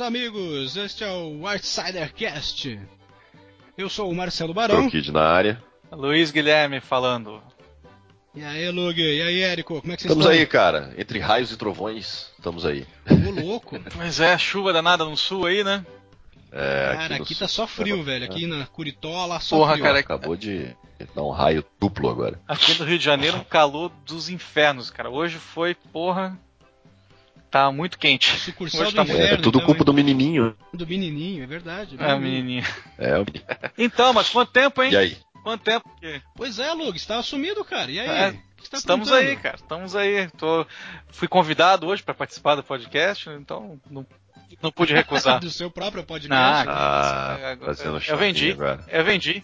meus amigos, este é o Artsidercast. Eu sou o Marcelo Barão. Kid na área. Luiz Guilherme falando. E aí, Lug? E aí, Érico? Como é que vocês estamos estão? aí, cara. Entre raios e trovões, estamos aí. Ô, louco. Pois é, chuva danada no sul aí, né? É, Cara, aqui, no tá só frio, velho. Aqui na Curitola, só Porra, frio. cara, Acabou de dar um raio duplo agora. Aqui no Rio de Janeiro, um calor dos infernos, cara. Hoje foi, porra. Tá muito quente. Sucursal Hoje do tá inferno. É, tudo então, culpa do menininho. do menininho, é verdade. É, menininha. É, o menino. Então, mas quanto tempo, hein? E aí? Quanto tempo? que- Pois é, Lug, você tava sumido, cara. E aí? É, O tá Estamos aí, cara. Estamos aí. Tô... Fui convidado hoje pra participar do podcast, então não, não pude recusar. do seu próprio podcast. Ah, É, fazendo eu vendi. agora. Eu vendi.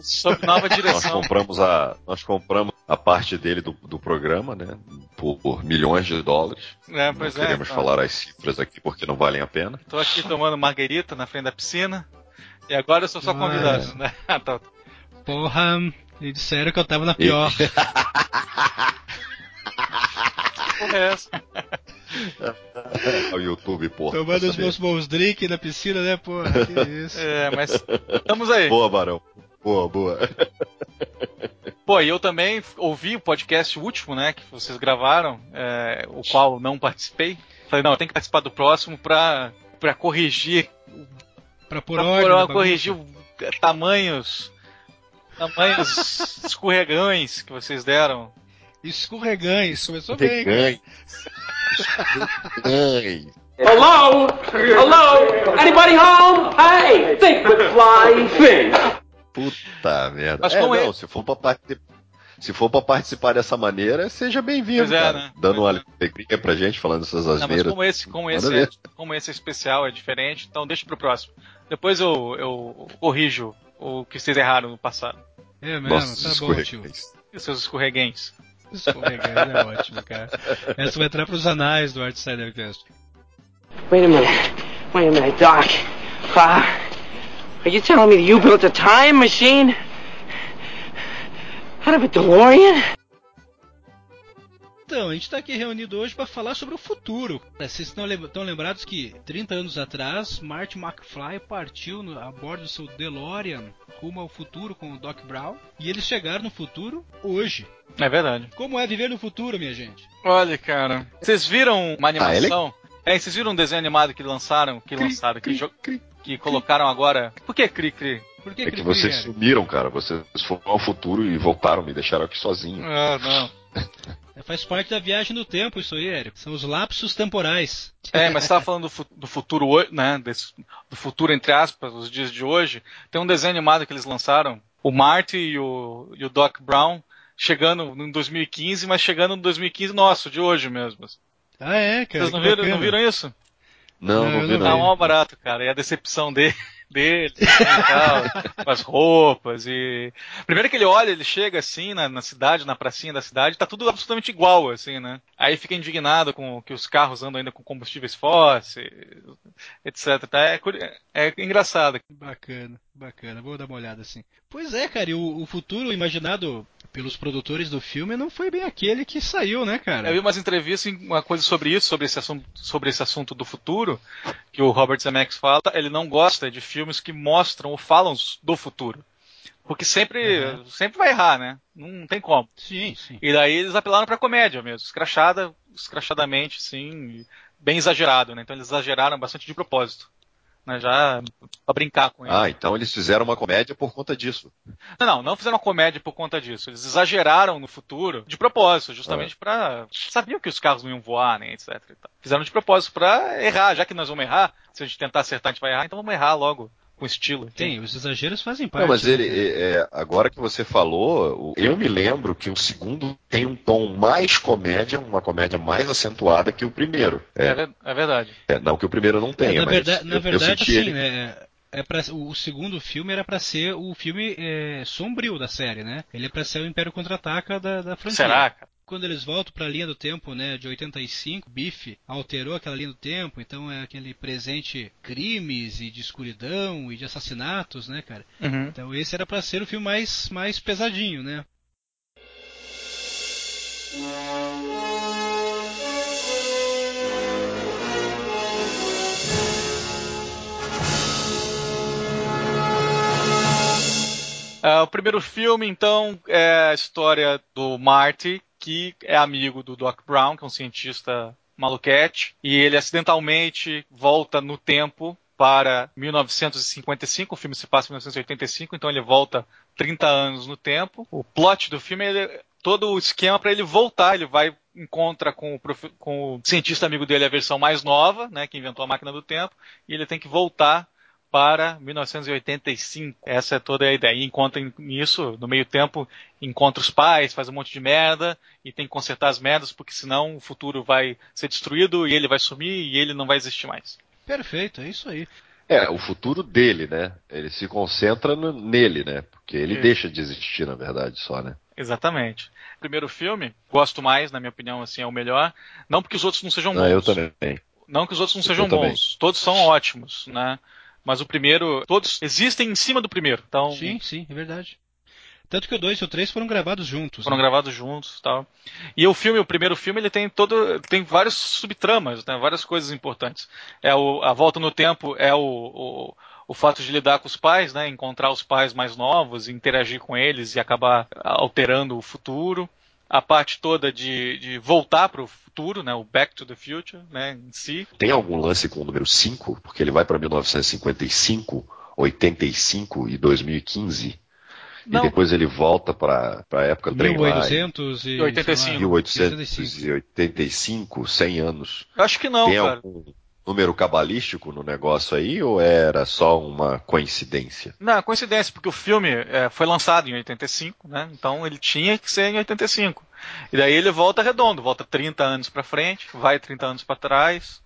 Sob nova Nós direção. compramos a, nós compramos a parte dele do, do programa, né? Por, por milhões de dólares. É, pois não é. queremos tá. falar as cifras aqui porque não valem a pena. Tô aqui tomando marguerita na frente da piscina. E agora eu sou só Ah, convidado, né? Ah, tá. Porra, me disseram que eu tava na pior. Porra é essa? o YouTube, porra. Tomando os meus bons drinks na piscina, né, porra? Que isso. É, mas estamos aí. Boa, Barão. Boa, boa. Pô, e eu também ouvi o podcast último, né, que vocês gravaram, é, o qual não participei. Falei, não, eu tenho que participar do próximo pra, pra corrigir, Pra pôr pra, ordem. pra na bagunça. corrigir o- tamanhos, tamanhos escorregões que vocês deram. Escorregães, começou bem. Gangue. Hello? Hello? Anybody home? Hey, think with flying fish. Puta merda. Mas é, como é- não, se for pra participar. Se for pra participar dessa maneira, seja bem-vindo, é, cara. né? Dando Pois uma alegria pra gente, falando essas Não, mas asneiras. como esse, como Manda esse, é, como esse é especial, é diferente, então deixa pro próximo. Depois eu, eu corrijo o que vocês erraram no passado. É mesmo, Nossos tá bom, tio. E os seus escorreguens. Escorregães é ótimo, cara. Essa vai entrar pros anais do Artsidercast. Wait a minute. Wait a minute, Doc. Uh, are you telling me that you built a time machine? Out of a DeLorean? Então, a gente tá aqui reunido hoje pra falar sobre o futuro. Vocês estão lem- estão lembrados que 30 anos atrás, Marty McFly partiu no- a bordo do seu DeLorean rumo ao futuro com o Doc Brown e eles chegaram no futuro hoje. É verdade. Como é viver no futuro, minha gente? Olha, cara. Vocês viram uma Ah, ele- animação? É, vocês viram um desenho animado que lançaram, que lançaram, que, jo- que colocaram agora. Por que Cri Cri? Por que É que cri-cri, vocês cara? sumiram, cara. Vocês foram ao futuro e voltaram, me deixaram aqui sozinho. Ah, não. É, Faz parte da viagem no tempo isso aí, Érico. São os lapsos temporais. É, mas você tava falando do, fu- do futuro hoje, né? desse- do futuro, entre aspas, os dias de hoje. Tem um desenho animado que eles lançaram. O Marty e o, e o Doc Brown chegando em 2015, mas chegando no 2015 nosso, de hoje mesmo. Ah, é, cara. Vocês não que viram, não viram isso? Não, Não, não, vi não Tá mal barato, cara. E a decepção dele, dele e tal, com as roupas e. Primeiro que ele olha, ele chega assim na, na cidade, na pracinha da cidade, tá tudo absolutamente igual, assim, né? Aí fica indignado com que os carros andam ainda com combustíveis fósseis, etc. Tá? É, é engraçado. Bacana, bacana. Vou dar uma olhada assim. Pois é, cara, e o, o futuro imaginado pelos produtores do filme não foi bem aquele que saiu, né, cara? Eu vi umas entrevistas, uma coisa sobre isso, sobre esse assunto, sobre esse assunto do futuro, que o Robert Zemeckis fala, ele não gosta de filmes que mostram ou falam do futuro. Porque sempre, Uhum. sempre vai errar, né? Não tem como. Sim, sim. E daí eles apelaram pra comédia mesmo, escrachada, escrachadamente, sim, bem exagerado, né? Então eles exageraram bastante de propósito. Né? Já pra brincar com ele. Ah, então eles fizeram uma comédia por conta disso. Não, não, não fizeram uma comédia por conta disso. Eles exageraram no futuro de propósito, Ah. justamente pra. Sabiam que os carros não iam voar, né, etc. Fizeram de propósito pra errar, já que nós vamos errar. Se a gente tentar acertar, a gente vai errar, então vamos errar logo com estilo. Tem, os exageros fazem parte. Não, mas né, ele, cara? é, é, agora que você falou, eu me lembro que o segundo tem um tom mais comédia, uma comédia mais acentuada que o primeiro. É, É, é verdade. é, não que o primeiro não tenha, na mas verdade, na eu, eu verdade senti assim, ele. né? É pra, o, segundo filme era pra ser o filme é, sombrio da série, né? Ele é pra ser o Império Contra-Ataca da, da franquia. Será, cara? quando eles voltam para a linha do tempo, né, de 85, Biff alterou aquela linha do tempo, então é aquele presente crimes e de escuridão e de assassinatos, né, cara? Uhum. Então esse era para ser o filme mais mais pesadinho, né? Uh, o primeiro filme, então, é a história do Marty, que é amigo do Doc Brown, que é um cientista maluquete, e ele acidentalmente volta no tempo para 1955, o filme se passa em 1985, então ele volta 30 anos no tempo. O plot do filme é todo o esquema para ele voltar, ele vai encontra com o, com o, cientista amigo dele a versão mais nova, né, que inventou a máquina do tempo, e ele tem que voltar para 1985. Essa é toda a ideia. E encontra nisso, no meio tempo, encontra os pais, faz um monte de merda e tem que consertar as merdas, porque senão o futuro vai ser destruído e ele vai sumir e ele não vai existir mais. Perfeito, é isso aí. É, o futuro dele, né? Ele se concentra no, nele, né? Porque ele isso. deixa de existir, na verdade, só, né? Exatamente. Primeiro filme, gosto mais, na minha opinião, assim, é o melhor. Não porque os outros não sejam bons. Ah, eu também. Não que os outros não sejam bons. Todos são ótimos, né? Mas o primeiro, todos existem em cima do primeiro. Então, sim, sim, é verdade. Tanto que o 2 e o 3 foram gravados juntos. Foram né? gravados juntos tal. E o filme, o primeiro filme, ele tem todo. tem vários subtramas, né? várias coisas importantes. É o, a volta no tempo é o, o, o fato de lidar com os pais, né? Encontrar os pais mais novos, interagir com eles e acabar alterando o futuro a parte toda de, de voltar para o futuro, né, o Back to the Future, né, em si. Tem algum lance com o número 5? Porque ele vai para 1955, 85 e 2015. Não. E depois ele volta para a época do 1885. 1885, 100 anos. Acho que não, Tem cara. algum número cabalístico no negócio aí ou era só uma coincidência? Não, coincidência, porque o filme é, foi lançado em 85, né? Então ele tinha que ser em 85. E daí ele volta redondo, volta 30 anos para frente, vai 30 anos para trás.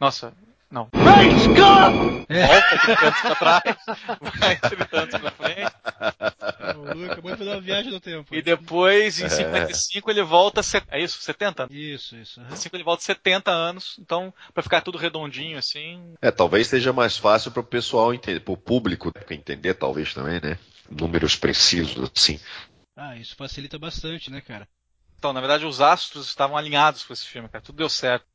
Nossa, não. Scott! É. Volta 30 anos pra trás, vai 30 anos pra frente. O acabou de fazer uma viagem no tempo. E depois, em 55, é. ele volta. É isso? 70? Isso, isso. Uhum. 55 ele volta 70 anos. Então, para ficar tudo redondinho assim. É, talvez seja mais fácil para o pessoal entender, para o público entender, talvez também, né? Números precisos, assim. Ah, isso facilita bastante, né, cara? Então, na verdade, os astros estavam alinhados com esse filme, cara. Tudo deu certo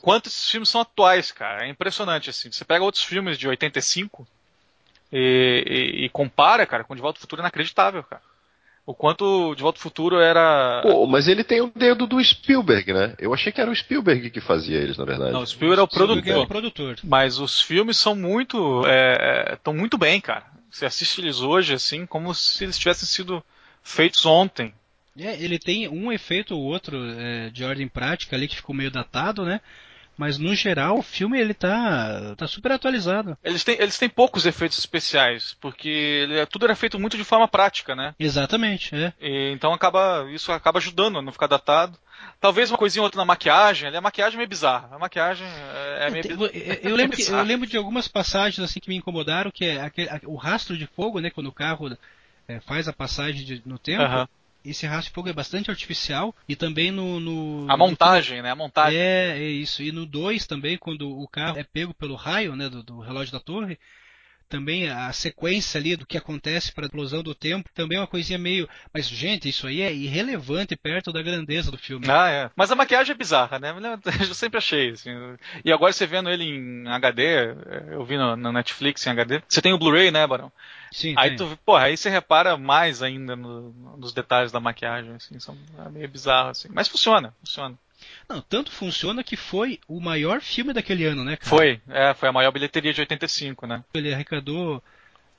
quanto esses filmes são atuais, cara. É impressionante, assim. Você pega outros filmes de 85 e, e, e compara, cara, com De Volta ao Futuro é inacreditável, cara. O quanto De Volta ao Futuro era. Pô, mas ele tem o dedo do Spielberg, né? Eu achei que era o Spielberg que fazia eles, na verdade. Não, o Spielberg é o produtor. É o produtor. Mas os filmes são muito. estão é, muito bem, cara. Você assiste eles hoje, assim, como se eles tivessem sido feitos ontem. É, ele tem um efeito ou outro é, de ordem prática ali que ficou meio datado, né? Mas no geral o filme ele tá, tá super atualizado. Eles têm, eles têm poucos efeitos especiais, porque ele, é, tudo era feito muito de forma prática, né? Exatamente, é. E, então acaba, isso acaba ajudando a não ficar datado. Talvez uma coisinha ou outra na maquiagem, ali a maquiagem é meio bizarra. A maquiagem é, é meio bizarra. Eu, lembro que, eu lembro de algumas passagens assim que me incomodaram, que é aquele, o rastro de fogo, né? Quando o carro é, faz a passagem de, no tempo. Uhum esse rastro de fogo é bastante artificial e também no. no a montagem, no, né? A montagem. É, é isso. E no 2 também, quando o carro é pego pelo raio né, do, do relógio da torre, também a sequência ali do que acontece para a explosão do tempo também é uma coisinha meio. Mas, gente, isso aí é irrelevante perto da grandeza do filme. Ah, é. Mas a maquiagem é bizarra, né? Eu sempre achei. Assim. E agora você vendo ele em HD, eu vi no, no Netflix em HD. Você tem o Blu-ray, né, Barão? Sim, aí tu, porra, aí você repara mais ainda no, nos detalhes da maquiagem, assim, são é meio bizarro, assim. Mas funciona, funciona. Não, tanto funciona que foi o maior filme daquele ano, né, cara? Foi, é, foi a maior bilheteria de 85, né? Ele arrecadou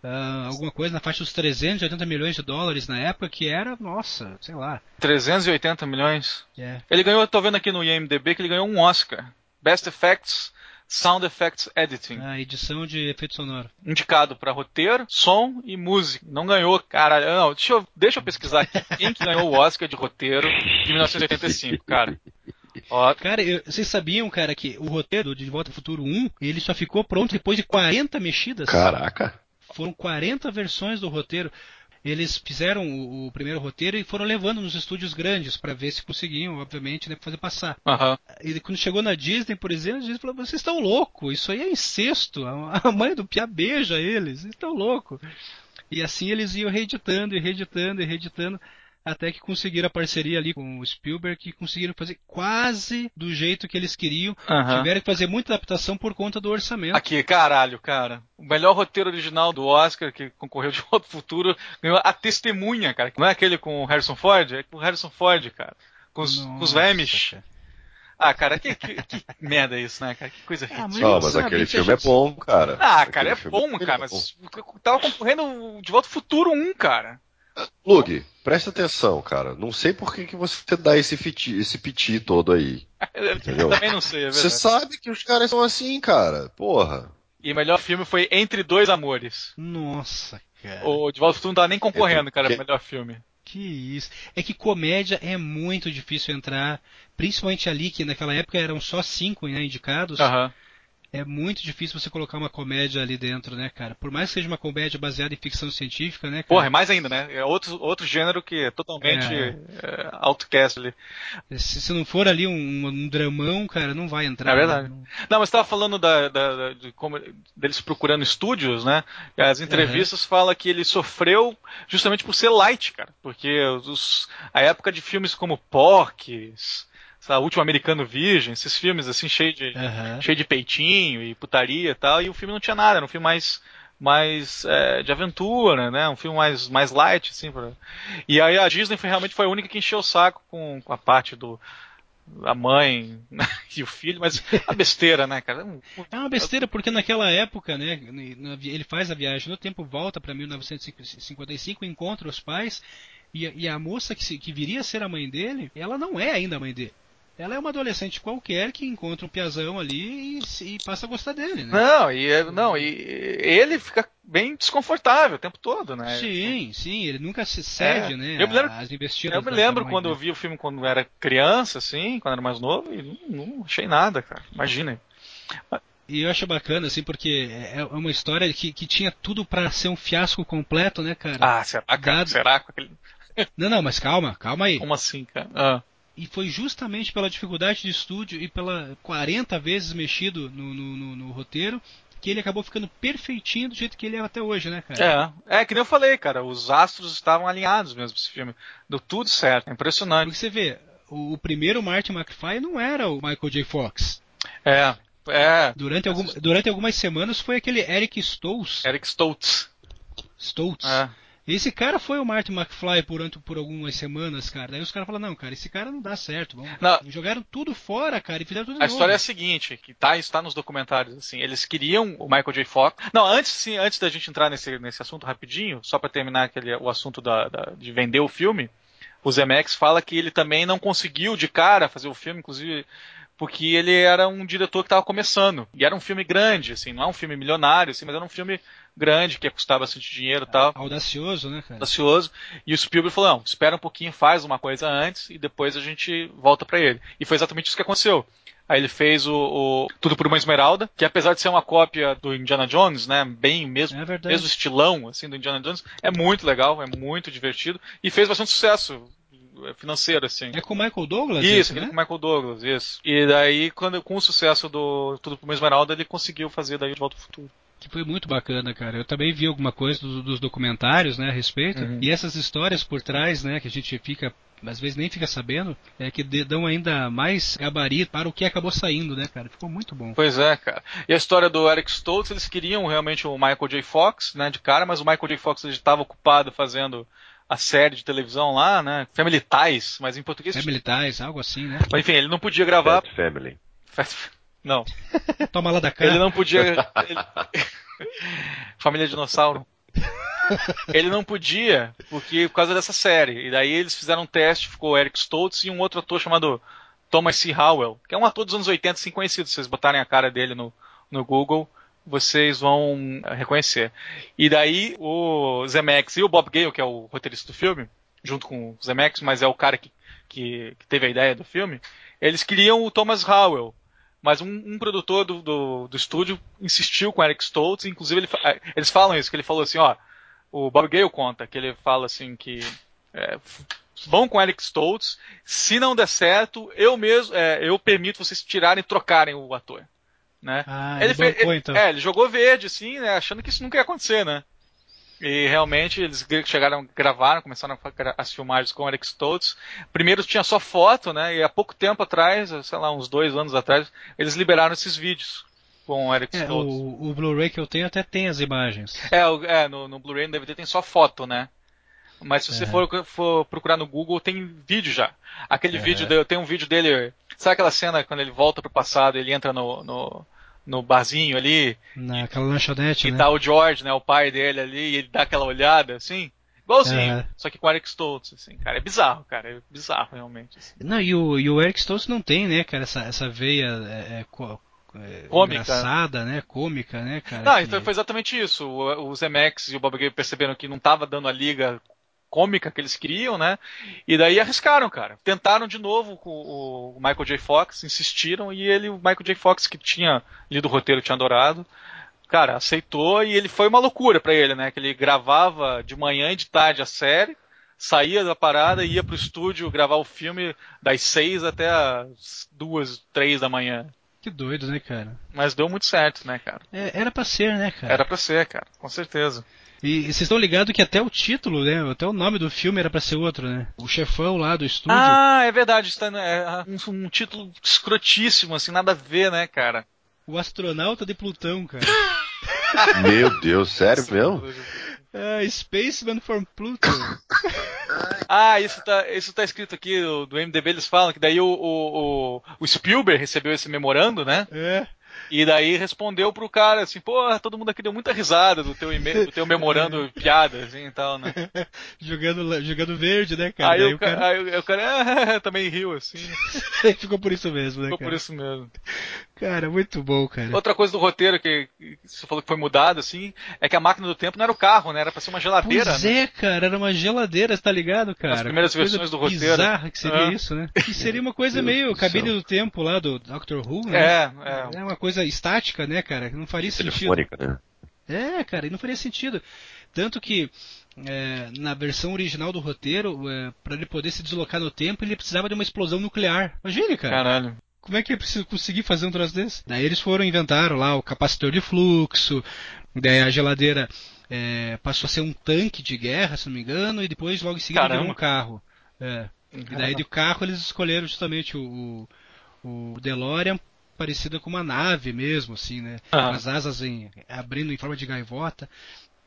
uh, alguma coisa na faixa dos 380 milhões de dólares na época, que era, nossa, sei lá. 380 milhões? É. Ele ganhou, tô vendo aqui no IMDB que ele ganhou um Oscar. Best Effects Sound Effects Editing. A edição de efeito sonoro. Indicado para roteiro, som e música. Não ganhou, cara. Não, deixa eu, deixa eu pesquisar aqui quem que ganhou o Oscar de roteiro de 1985, cara. Ó. Cara, eu, vocês sabiam, cara, que o roteiro de Volta ao Futuro 1, ele só ficou pronto depois de 40 mexidas? Caraca! Foram 40 versões do roteiro eles fizeram o, o, primeiro roteiro e foram levando nos estúdios grandes para ver se conseguiam, obviamente, né, fazer passar. Uhum. E quando chegou na Disney, por exemplo, a Disney falou: vocês estão loucos, isso aí é incesto. A mãe do Pia beija eles, vocês estão loucos. E assim eles iam reeditando e reeditando e reeditando até que conseguiram a parceria ali com o Spielberg e conseguiram fazer quase do jeito que eles queriam. Aham. Tiveram que fazer muita adaptação por conta do orçamento. Aqui, caralho, cara. O melhor roteiro original do Oscar, que concorreu de Volta ao Futuro, ganhou a testemunha, cara. Não é aquele com o Harrison Ford? É com o Harrison Ford, cara. Com os, com os Nossa, Vemish. cara. Ah, cara, que, que, que merda é isso, né, cara? Que coisa Ah, ridícula. Não, mas aquele que filme é gente- bom, cara. Ah, cara, é Aquele filme bom, cara, mas tava concorrendo de Volta ao Futuro 1, cara. Lug, presta atenção, cara. Não sei por que, que você dá esse, fiti, esse piti todo aí. Entendeu? Também não sei, é Você verdade. sabe que os caras são assim, cara. Porra. E o melhor filme foi Entre Dois Amores. Nossa, cara. O De Volta ao Futuro não tava nem concorrendo, Entre- cara, que- pro melhor filme. Que isso. É que comédia é muito difícil entrar, principalmente ali que naquela época eram só cinco né, indicados. Aham. É muito difícil você colocar uma comédia ali dentro, né, cara? Por mais que seja uma comédia baseada em ficção científica, né, cara? Porra, é mais ainda, né? É outro, outro gênero que é totalmente É. é, outcast ali. Se, se não for ali um, um dramão, cara, não vai entrar. É verdade. né? Não, mas você tava falando da, da- da- de como deles procurando estúdios, né? As entrevistas falam que ele sofreu justamente por ser light, cara. Porque os- a época de filmes como Porques, sei lá, Último Americano Virgem, esses filmes assim, cheio de, Aham. cheio de peitinho e putaria e tal, e o filme não tinha nada, era um filme mais mais é, de aventura, né? Um filme mais, mais light, assim. Pra... E aí a Disney foi, realmente foi a única que encheu o saco com, com a parte do a mãe e o filho, mas a besteira, né, cara? Um- É uma besteira, porque naquela época, né, ele faz a viagem no tempo, volta pra 1955, encontra os pais, e, a- moça que viria a ser a mãe dele, ela não é ainda a mãe dele. Ela é uma adolescente qualquer que encontra um piazão ali e, e passa a gostar dele, né? Não, e é- não, e ele fica bem desconfortável o tempo todo, né? Sim, sim, ele nunca se cede, É. né, Eu me lembro- às investidas. Eu me lembro quando eu vi o filme quando era criança, assim, quando era mais novo, e não, não achei nada, cara. Imagina. E eu acho bacana, assim, porque é é uma história que, que tinha tudo pra ser um fiasco completo, né, cara? Ah, será, cara? Dado- Será? Com aquele- Não, não, mas calma, calma aí. Como assim, cara? Ah. E foi justamente pela dificuldade de estúdio e pela 40 vezes mexido no, no- no- no roteiro que ele acabou ficando perfeitinho do jeito que ele é até hoje, né, cara? É, é que nem eu falei, cara, os astros estavam alinhados mesmo esse filme. Deu tudo certo, é impressionante. Porque você vê, o, o primeiro Martin McFly não era o Michael J. Fox. É, é. Durante, algum, durante algumas semanas foi aquele Eric Stoltz. Eric Stoltz. Stoltz. É. Esse cara foi o Martin McFly por, por algumas semanas, cara. Daí os caras falaram, não, cara, esse cara não dá certo. Vamos. Não. Jogaram tudo fora, cara, e fizeram tudo A novo. história é a seguinte, que tá, está nos documentários, assim, eles queriam o Michael J. Fox. Não, antes, sim, antes da gente entrar nesse, nesse assunto rapidinho, só pra terminar aquele, o assunto da, da- de vender o filme, o Zemeckis fala que ele também não conseguiu de cara fazer o filme, inclusive porque ele era um diretor que estava começando. E era um filme grande, assim, não é um filme milionário, assim, mas era um filme grande, que ia custar bastante dinheiro e tal Audacioso, né, cara? audacioso. E o Spielberg falou: não, espera um pouquinho, faz uma coisa antes e depois a gente volta pra ele. E foi exatamente isso que aconteceu. Aí ele fez o, o Tudo por uma Esmeralda, que apesar de ser uma cópia do Indiana Jones, né, bem mesmo, É mesmo estilão assim do Indiana Jones, é muito legal, é muito divertido e fez bastante sucesso financeiro assim. É com o Michael Douglas? Isso, esse, aquele né? com o Michael Douglas, isso. E daí, quando, com o sucesso do Tudo por uma Esmeralda, ele conseguiu fazer daí de Volta ao Futuro. Que foi muito bacana, cara. Eu também vi alguma coisa do- dos documentários, né, a respeito. Uhum. E essas histórias por trás, né, que a gente fica, às vezes nem fica sabendo, é que dão ainda mais gabarito para o que acabou saindo, né, cara. Ficou muito bom. Pois é, cara. E a história do Eric Stoltz, eles queriam realmente o Michael J. Fox, né, de cara, mas o Michael J. Fox estava ocupado fazendo a série de televisão lá, né, Family Ties, mas em português... É militares, algo assim, né? Mas, enfim, ele não podia gravar... Fat Family. Não, Toma lá da cá. ele não podia... ele- Família Dinossauro. Ele não podia, porque por causa dessa série. E daí eles fizeram um teste, ficou o Eric Stoltz e um outro ator chamado Thomas C. Howell, que é um ator dos anos 80, assim, conhecido. Se vocês botarem a cara dele no, no Google, vocês vão eh, reconhecer. E daí o Zemeckis e o Bob Gale, que é o roteirista do filme, junto com o Zemeckis, mas é o cara que, que, que teve a ideia do filme, eles queriam o Thomas Howell. Mas um, um produtor do, do, do estúdio insistiu com o Eric Stoltz, inclusive ele eh, eles falam isso, que ele falou assim, ó, o Bob Gale conta, que ele fala assim que é, vão com Eric Stoltz, se não der certo, eu mesmo, é, eu permito vocês tirarem e trocarem o ator, né? Ah, ele ele bancou, fez- então. É, ele jogou verde, assim, né, achando que isso nunca ia acontecer, né? E realmente eles chegaram, gravaram, começaram as filmagens com o Eric Stoltz. Primeiro tinha só foto, né? E há pouco tempo atrás, sei lá, uns dois anos atrás, eles liberaram esses vídeos com o Eric é, Stoltz. O, o Blu-ray que eu tenho até tem as imagens. É, é no, no Blu-ray no DVD tem só foto, né? Mas se você é. for, for, procurar no Google, tem vídeo já. Aquele é. vídeo, dele, tem um vídeo dele. Sabe aquela cena quando ele volta pro passado, ele entra no, no, no barzinho ali? Naquela lanchonete, e né? tá o George, né, o pai dele ali, e ele dá aquela olhada, assim. Igualzinho, é. só que com o Eric Stoltz, assim, cara. É bizarro, cara. É bizarro, realmente. Assim. Não, e o, e o Eric Stoltz não tem, né, cara, essa, essa veia é, é, é, cômica. engraçada, né? Cômica, né, cara? Não, que... então foi exatamente isso. O, o Zemex e o Bob Gay perceberam que não tava dando a liga cômica que eles queriam, né? E daí arriscaram, cara. Tentaram de novo com o Michael J. Fox, insistiram e ele, o Michael J. Fox que tinha lido o roteiro, tinha adorado, cara, aceitou e ele foi uma loucura para ele, né? Que ele gravava de manhã e de tarde a série, saía da parada e ia pro estúdio gravar o filme das seis até as duas, três da manhã. Que doido, né, cara? Mas deu muito certo, né, cara? É, era pra ser, né, cara? Era pra ser, cara, com certeza. E vocês estão ligados que até o título, né? Até o nome do filme era para ser outro, né? O chefão lá do estúdio. Ah, é verdade. Está, é um, um título escrotíssimo, assim, nada a ver, né, cara? O astronauta de Plutão, cara. Meu Deus, sério mesmo? É, Spaceman from Pluto. ah, isso tá, isso tá escrito aqui do, do MDB, eles falam que daí o, o, o, o Spielberg recebeu esse memorando, né? É. E daí respondeu pro cara assim, pô, todo mundo aqui deu muita risada do teu, e-mail, do teu memorando piada, assim e tal, né? jogando, jogando verde, né, cara? Aí, o, cara... aí o cara também riu, assim. Ficou por isso mesmo, né, Ficou cara? por isso mesmo. Cara, muito bom, cara. Outra coisa do roteiro que, você falou que foi mudado, assim, é que a máquina do tempo não era o carro, né? Era pra ser uma geladeira. Pois né? é, cara, era uma geladeira, tá ligado, cara? As primeiras versões do roteiro. bizarra que seria ah. isso, né? Que seria uma coisa meio cabine do tempo lá do Doctor Who, né? É, é. É uma coisa estática, né, cara? Que não faria sentido. Né? É, cara, e não faria sentido. Tanto que é, na versão original do roteiro, é, para ele poder se deslocar no tempo, ele precisava de uma explosão nuclear. Imagine, cara. Caralho. Como é que é preciso conseguir fazer um troço desse? Daí eles foram inventaram lá o capacitor de fluxo, daí a geladeira é, passou a ser um tanque de guerra, se não me engano, e depois logo em seguida virou um carro. É. E daí do carro eles escolheram justamente o, o, o DeLorean parecida com uma nave mesmo, assim, né? Com as asas em, abrindo em forma de gaivota.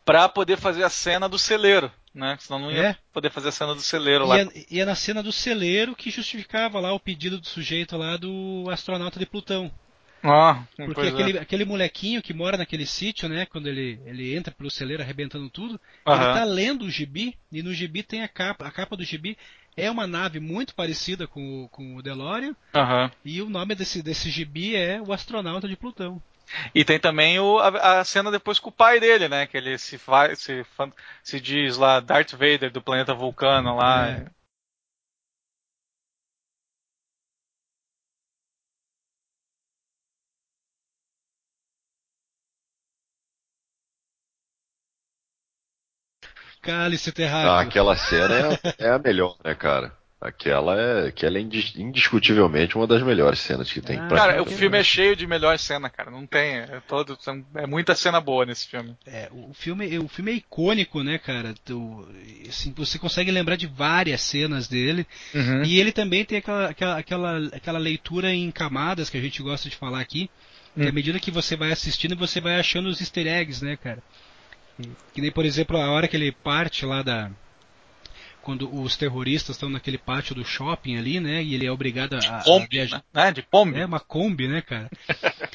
Pra poder fazer a cena do celeiro, né? Senão não ia é. poder fazer a cena do celeiro lá. E é, na cena do celeiro que justificava lá o pedido do sujeito lá do astronauta de Plutão. Ah, Porque aquele, é. aquele molequinho que mora naquele sítio, né? Quando ele, ele entra pelo celeiro arrebentando tudo, ele tá lendo o gibi, e no gibi tem a capa. A capa do gibi é uma nave muito parecida com, com o DeLorean. Uhum. E o nome desse, desse gibi é O Astronauta de Plutão. E tem também o, a, a, cena depois com o pai dele, né? Que ele se, faz, se, se diz lá Darth Vader do planeta Vulcano lá. É. Cálice Terráqueo. Ah, aquela cena é, é, a melhor, né, cara? Aquela é, aquela é indiscutivelmente uma das melhores cenas que tem. Ah, cara, o filme é cheio de melhor cena, cara. Não tem, é todo, é muita cena boa nesse filme. É, o filme, o filme é icônico, né, cara? Tu, assim, você consegue lembrar de várias cenas dele. Uhum. E ele também tem aquela, aquela, aquela, aquela leitura em camadas que a gente gosta de falar aqui. Que à hum. medida que você vai assistindo, você vai achando os easter eggs, né, cara? Que nem, por exemplo, a hora que ele parte lá da. Quando os terroristas estão naquele pátio do shopping ali, né? E ele é obrigado a, Kombi, a viajar. Né? De Kombi. É, uma Kombi, né, cara?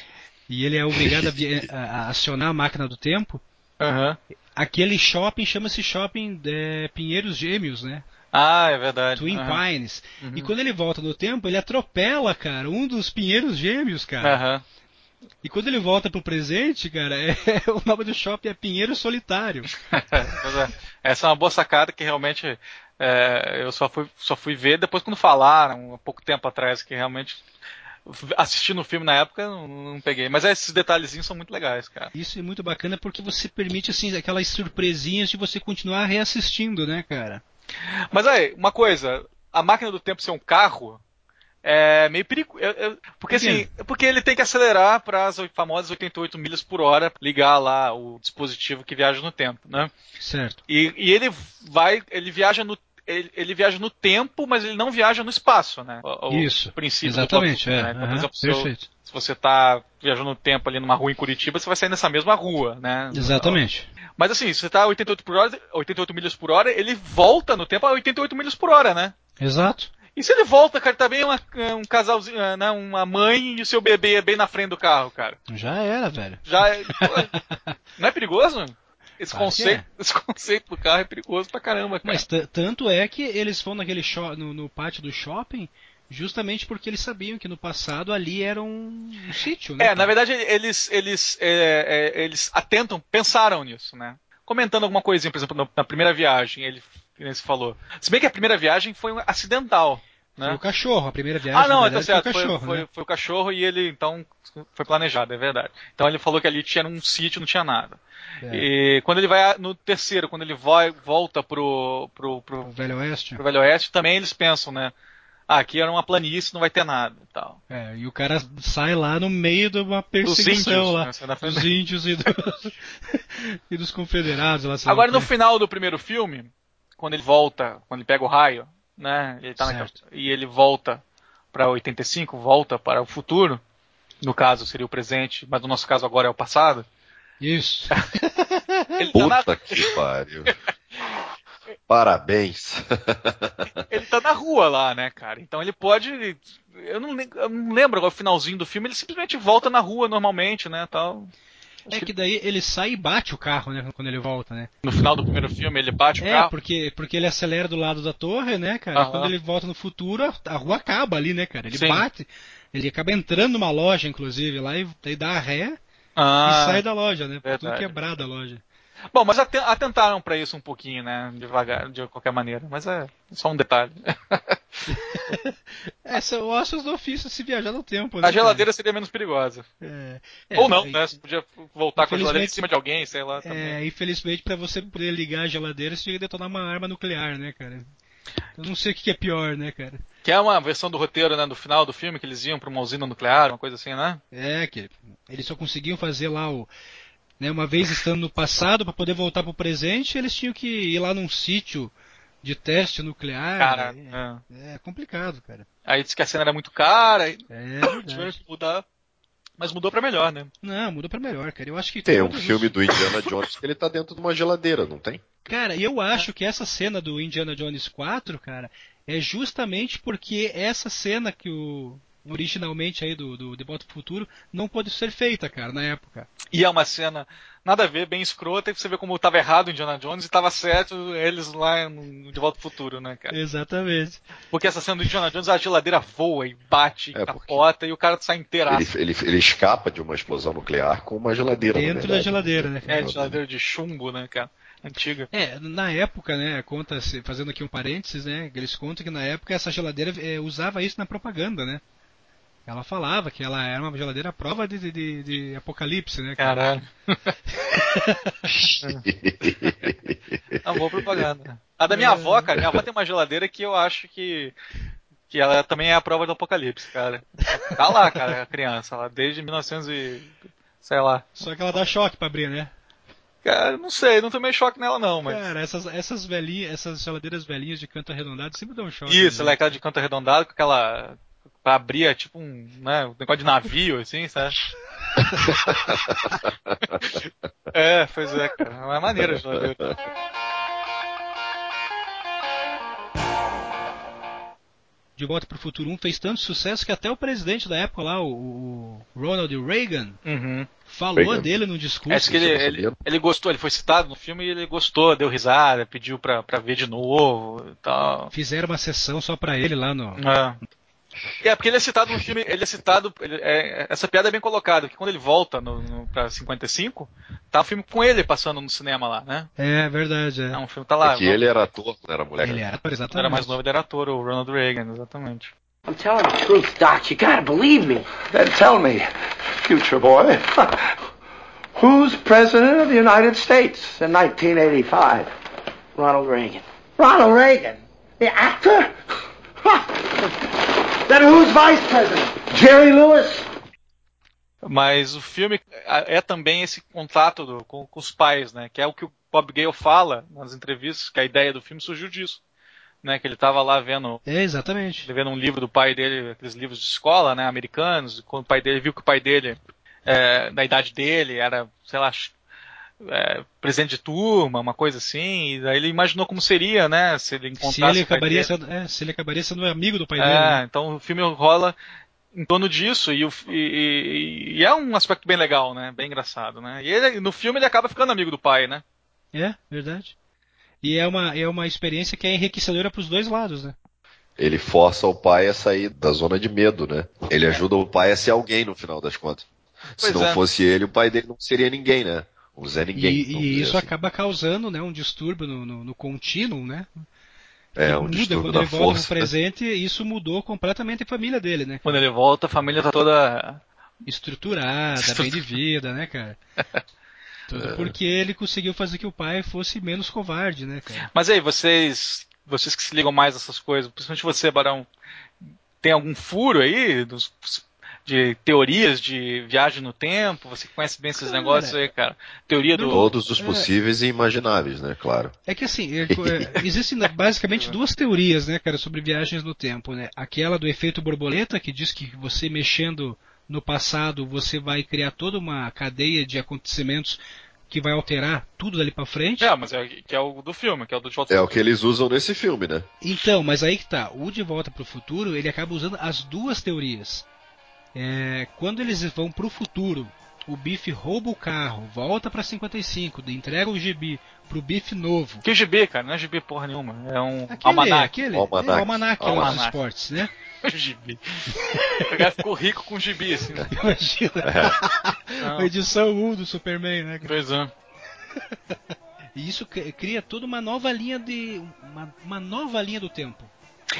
e ele é obrigado a, a, acionar a máquina do tempo. Uhum. Aquele shopping chama-se Shopping é, Pinheiros Gêmeos, né? Ah, é verdade. Twin uhum. Pines. Uhum. E quando ele volta no tempo, ele atropela, cara, um dos Pinheiros Gêmeos, cara. Uhum. E quando ele volta pro presente, cara, é, o nome do shopping é Pinheiro Solitário. Essa é uma boa sacada que realmente é, eu só fui, só fui ver depois quando falaram, há pouco tempo atrás, que realmente assistindo o filme na época não, não, peguei. Mas esses detalhezinhos são muito legais, cara. Isso é muito bacana porque você permite, assim, aquelas surpresinhas de você continuar reassistindo, né, cara? Mas aí, uma coisa, a máquina do tempo ser um carro é meio perigoso. Porque assim, porque ele tem que acelerar para as famosas 88 milhas por hora, ligar lá o dispositivo que viaja no tempo, né? Certo. E, e ele vai, ele viaja no ele, ele, viaja no tempo, mas ele não viaja no espaço, né? O, Isso. Princípio Exatamente, do é. né? Então, por exemplo, perfeito. Se, se você está viajando no tempo ali numa rua em Curitiba, você vai sair nessa mesma rua, né? Exatamente. Mas assim, se você está a 88 por hora, 88 milhas por hora, ele volta no tempo a 88 milhas por hora, né? Exato. E se ele volta, cara, tá bem uma, um casalzinho, né, uma mãe e o seu bebê bem na frente do carro, cara. Já era, velho. Já é, Não é perigoso? Esse conceito, é. esse conceito do carro é perigoso pra caramba, cara. Mas tanto é que eles vão naquele no, no pátio do shopping justamente porque eles sabiam que no passado ali era um, um sítio, né? É, na verdade eles eles é, é, eles atentam, pensaram nisso, né? Comentando alguma coisinha, por exemplo, na primeira viagem, ele se falou. Se bem que a primeira viagem foi acidental. Né? Foi o cachorro, a primeira viagem. Ah, não, verdade, tá certo. Foi o cachorro, foi, foi, né? foi, o cachorro e ele, então, foi planejado, é verdade. Então ele falou que ali tinha um sítio, não tinha nada. É. E quando ele vai no terceiro, quando ele vai, volta pro, pro, pro, o Velho Oeste. pro Velho Oeste, também eles pensam, né? Ah, aqui era uma planície, não vai ter nada e tal. É, e o cara sai lá no meio de uma perseguição lá. Né, dos índios e, do... e dos confederados lá. Agora no final do primeiro filme, quando ele volta, quando ele pega o raio, né? Ele tá naquela, e ele volta para 85, volta para o futuro. No caso seria o presente, mas no nosso caso agora é o passado. Isso. ele Puta tá na... que pariu. Parabéns. ele tá na rua lá, né, cara? Então ele pode. Eu não, eu não lembro agora o finalzinho do filme, ele simplesmente volta na rua normalmente, né? Tal. É que daí ele sai e bate o carro, né? Quando ele volta, né? No final do primeiro filme ele bate o é, carro. É, porque, porque ele acelera do lado da torre, né, cara? Uhum. Quando ele volta no futuro, a rua acaba ali, né, cara? Ele Sim. bate, ele acaba entrando numa loja, inclusive, lá e daí dá a ré ah, e sai da loja, né? Verdade. Tudo quebrado a loja. Bom, mas atentaram para isso um pouquinho, né? Devagar, de qualquer maneira. Mas é só um detalhe. é, são ossos do ofício se viajar no tempo. Né, a geladeira cara? seria menos perigosa. É, é, Ou não, né? Você podia voltar com a geladeira em cima de alguém, sei lá. Também. É, infelizmente, para você poder ligar a geladeira, você tinha que detonar uma arma nuclear, né, cara? Eu não sei o que é pior, né, cara? Que é uma versão do roteiro, né, do final do filme, que eles iam pra uma usina nuclear, uma coisa assim, né? É, que eles só conseguiam fazer lá o né, uma vez estando no passado, para poder voltar para o presente, eles tinham que ir lá num sítio de teste nuclear. Cara, é, é. é complicado, cara. Aí disse que a cena era muito cara. É, é tiveram que mudar. Mas mudou para melhor, né? Não, mudou para melhor, cara. Eu acho que tem um filme os... do Indiana Jones que ele tá dentro de uma geladeira, não tem? Cara, eu acho que essa cena do Indiana Jones 4, cara, é justamente porque essa cena que o originalmente aí do, do De Volta pro Futuro, não pôde ser feita, cara, na época. E é uma cena nada a ver, bem escrota, e você vê como estava errado o Indiana Jones e estava certo eles lá no De Volta pro Futuro, né, cara? Exatamente. Porque essa cena do Indiana Jones, a geladeira voa e bate, é capota e o cara sai inteiraço. Ele, ele, ele, escapa de uma explosão nuclear com uma geladeira. Dentro da geladeira, né? É, geladeira de chumbo, né, cara? Antiga. É, na época, né, conta fazendo aqui um parênteses, né, eles contam que na época essa geladeira é, usava isso na propaganda, né? Ela falava que ela era uma geladeira prova de, de, de apocalipse, né? Caralho. uma boa propaganda. A da minha avó, cara, minha avó tem uma geladeira que eu acho que que ela também é a prova do apocalipse, cara. Tá lá, cara, a criança, lá desde 1900 e sei lá. Só que ela dá choque para abrir, né? Cara, não sei, não tomei choque nela não, mas. Cara, essas, essas velhinhas, essas geladeiras velhinhas de canto arredondado sempre dão choque. Isso, né? ela é aquela de canto arredondado com aquela pra abrir é tipo um, né, um negócio de navio, assim, sabe? é, pois é, cara. É uma maneira de fazer. De Volta para o Futuro 1 fez tanto sucesso que até o presidente da época lá, o, Ronald Reagan, uhum. falou Reagan. dele no discurso. Acho que ele, ele, ele, gostou, ele foi citado no filme e ele gostou, deu risada, pediu pra, pra ver de novo e tal. Fizeram uma sessão só pra ele lá no, é. É, porque ele é citado no filme, ele é citado, ele, é, essa piada é bem colocada, que quando ele volta no, no, pra 55, tá um filme com ele passando no cinema lá, né? É, verdade, é. é um filme tá lá. É que ele era ator, não era mulher. Ele era ator, exatamente. Ele era mais novo, ele era ator, o Ronald Reagan, exatamente. I'm telling the truth, Doc. You gotta believe me. Then tell me, future boy, who's president of the United States in 1985? Ronald Reagan. Ronald Reagan? The actor? The And who's vice president? Jerry Lewis? Mas o filme é também esse contato do, com, com, os pais, né? Que é o que o Bob Gale fala nas entrevistas, que a ideia do filme surgiu disso. Né, que ele estava lá vendo. É, exatamente. Vendo um livro do pai dele, aqueles livros de escola, né, americanos, quando o pai dele viu que o pai dele, é, na idade dele, era, sei lá, é, presente de turma, uma coisa assim, e daí ele imaginou como seria, né, se ele encontrasse se ele acabaria sendo, é, se ele acabaria sendo amigo do pai é, dele. Né? Então o filme rola em torno disso e, e, e, é um aspecto bem legal, né, bem engraçado, né. E ele, no filme ele acaba ficando amigo do pai, né. É, verdade. E é uma, é uma experiência que é enriquecedora para os dois lados, né? Ele força o pai a sair da zona de medo, né? Ele ajuda o pai a ser alguém no final das contas. Pois Se não é. fosse ele, o pai dele não seria ninguém, né? O Zé ninguém. E, e isso assim. acaba causando né, um distúrbio no, no, no contínuo, né? É, um muda, distúrbio quando da ele volta força. no presente, isso mudou completamente a família dele, né? Quando ele volta, a família tá toda estruturada, bem de vida, né, cara? Tudo é. porque ele conseguiu fazer que o pai fosse menos covarde, né, cara? Mas aí, vocês, vocês que se ligam mais nessas coisas, principalmente você, Barão, tem algum furo aí dos, de teorias de viagem no tempo? Você conhece bem esses cara, negócios aí, cara? Teoria do. Todos os possíveis é, e imagináveis, né? Claro. É que assim, é, é, existem basicamente duas teorias, né, cara, sobre viagens no tempo, né? Aquela do efeito borboleta, que diz que você mexendo no passado você vai criar toda uma cadeia de acontecimentos que vai alterar tudo dali para frente. É, mas é, que é o do filme, que é o do De Volta É o que eles usam nesse filme, né? Então, mas aí que tá. O De Volta para o Futuro, ele acaba usando as duas teorias. É, quando eles vão para o futuro, o Biff rouba o carro, volta para 55, entrega o gibi pro Biff novo. Que gibi, cara? Não é gibi porra nenhuma. É um aquele, almanac. Aquele, almanac. É, almanac, almanac. dos esportes, né? gibi. O cara ficou rico com gibi, assim. Né? Imagina. É. edição 1 do Superman, né? Pois é. E isso cria toda uma nova linha de. Uma, uma nova linha do tempo.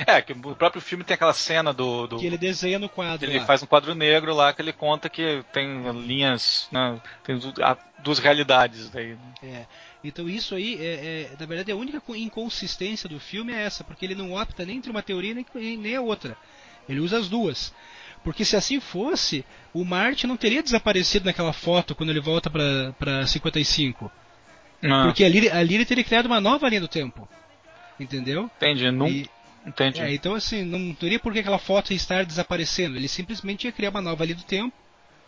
É, que o próprio filme tem aquela cena do. do que ele desenha no quadro. Ele lá. faz um quadro negro lá que ele conta que tem linhas. Né, tem duas realidades daí. É. Então isso aí, é, é, na verdade, a única inconsistência do filme é essa, porque ele não opta nem entre uma teoria nem, nem a outra. Ele usa as duas. Porque se assim fosse, o Marte não teria desaparecido naquela foto quando ele volta para 55. Ah. Porque ali, ali ele teria criado uma nova linha do tempo. Entendeu? Entendi. Não... E, Entendi. É, então assim, não teria por que aquela foto estar desaparecendo. Ele simplesmente ia criar uma nova linha do tempo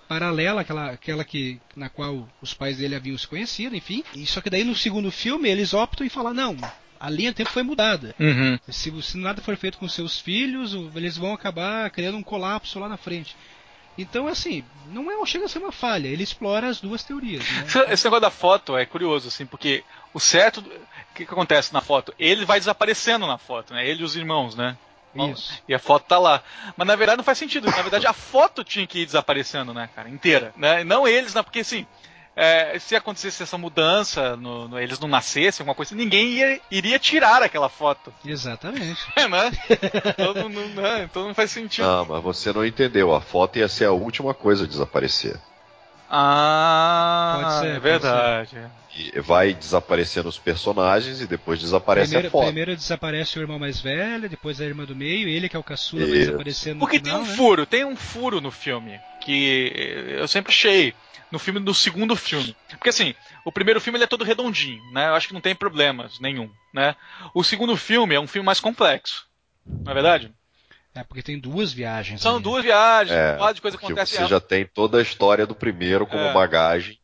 paralela àquela, àquela que, na qual os pais dele haviam se conhecido, enfim. E só que daí no segundo filme eles optam em falar, não, a linha do tempo foi mudada. Uhum. Se, se, nada for feito com seus filhos, eles vão acabar criando um colapso lá na frente. Então, assim, não é, chega a ser uma falha, ele explora as duas teorias. Né? Esse negócio da foto é curioso, assim, porque o certo. O que, que acontece na foto? Ele vai desaparecendo na foto, né? Ele e os irmãos, né? Isso. E a foto tá lá. Mas na verdade não faz sentido. Na verdade a foto tinha que ir desaparecendo, né, cara? Inteira. Né? Não eles, né? Porque assim. É, se acontecesse essa mudança, no, no, eles não nascessem, alguma coisa, ninguém ia, iria tirar aquela foto. Exatamente. É, né? então, não, não, né? então não faz sentido. Não, mas você não entendeu. A foto ia ser a última coisa a desaparecer. Ah, pode ser, é verdade. Ser. E vai desaparecendo os personagens e depois desaparece primeiro, a foto. Primeiro desaparece o irmão mais velho, depois a irmã do meio, ele que é o caçula vai desaparecendo Porque final, tem um né? furo, tem um furo no filme que eu sempre achei no filme do segundo filme. Porque assim, o primeiro filme ele é todo redondinho, né? Eu acho que não tem problemas nenhum, né? O segundo filme é um filme mais complexo. Não é verdade? É, porque tem duas viagens. São ali. duas viagens, É, um monte de coisa acontece. você já tem toda a história do primeiro como É. bagagem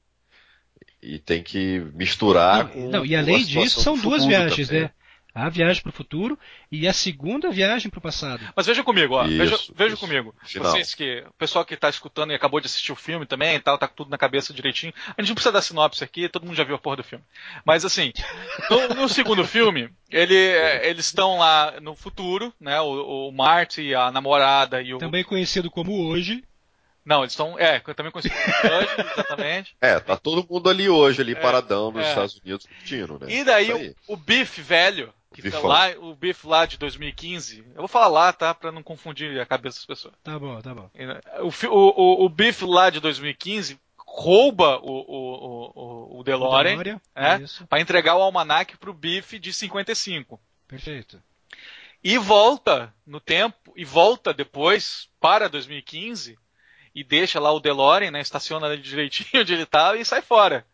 e tem que misturar Não, com não, e além disso, são duas viagens, também. né? A viagem para o futuro e a segunda viagem para o passado. Mas veja comigo, ó. veja Isso, veja isso. comigo. Final. Vocês que. O pessoal que tá escutando e acabou de assistir o filme também e tal, tá tudo na cabeça direitinho. A gente não precisa dar sinopse aqui, todo mundo já viu a porra do filme. Mas assim, no, no segundo filme, ele, é, eles estão lá no futuro, né? O, o Marty, a namorada e o. Também conhecido como hoje. Não, eles estão. É, também conhecido como hoje, exatamente. É, tá todo mundo ali hoje, ali É, paradão nos é. Estados Unidos curtindo, né? E daí o, o Biff velho, que tá lá, o Biff lá de 2015. Eu vou falar lá, tá? Pra não confundir a cabeça das pessoas. Tá bom, tá bom. O, fi- o, o, o Biff lá de 2015 rouba o, o, o, o- o DeLorean, é? Isso, para entregar o almanac pro Biff de 55. perfeito. E volta no tempo e volta depois para 2015 e deixa lá o DeLorean, né? Estaciona ali direitinho onde ele tá e sai fora.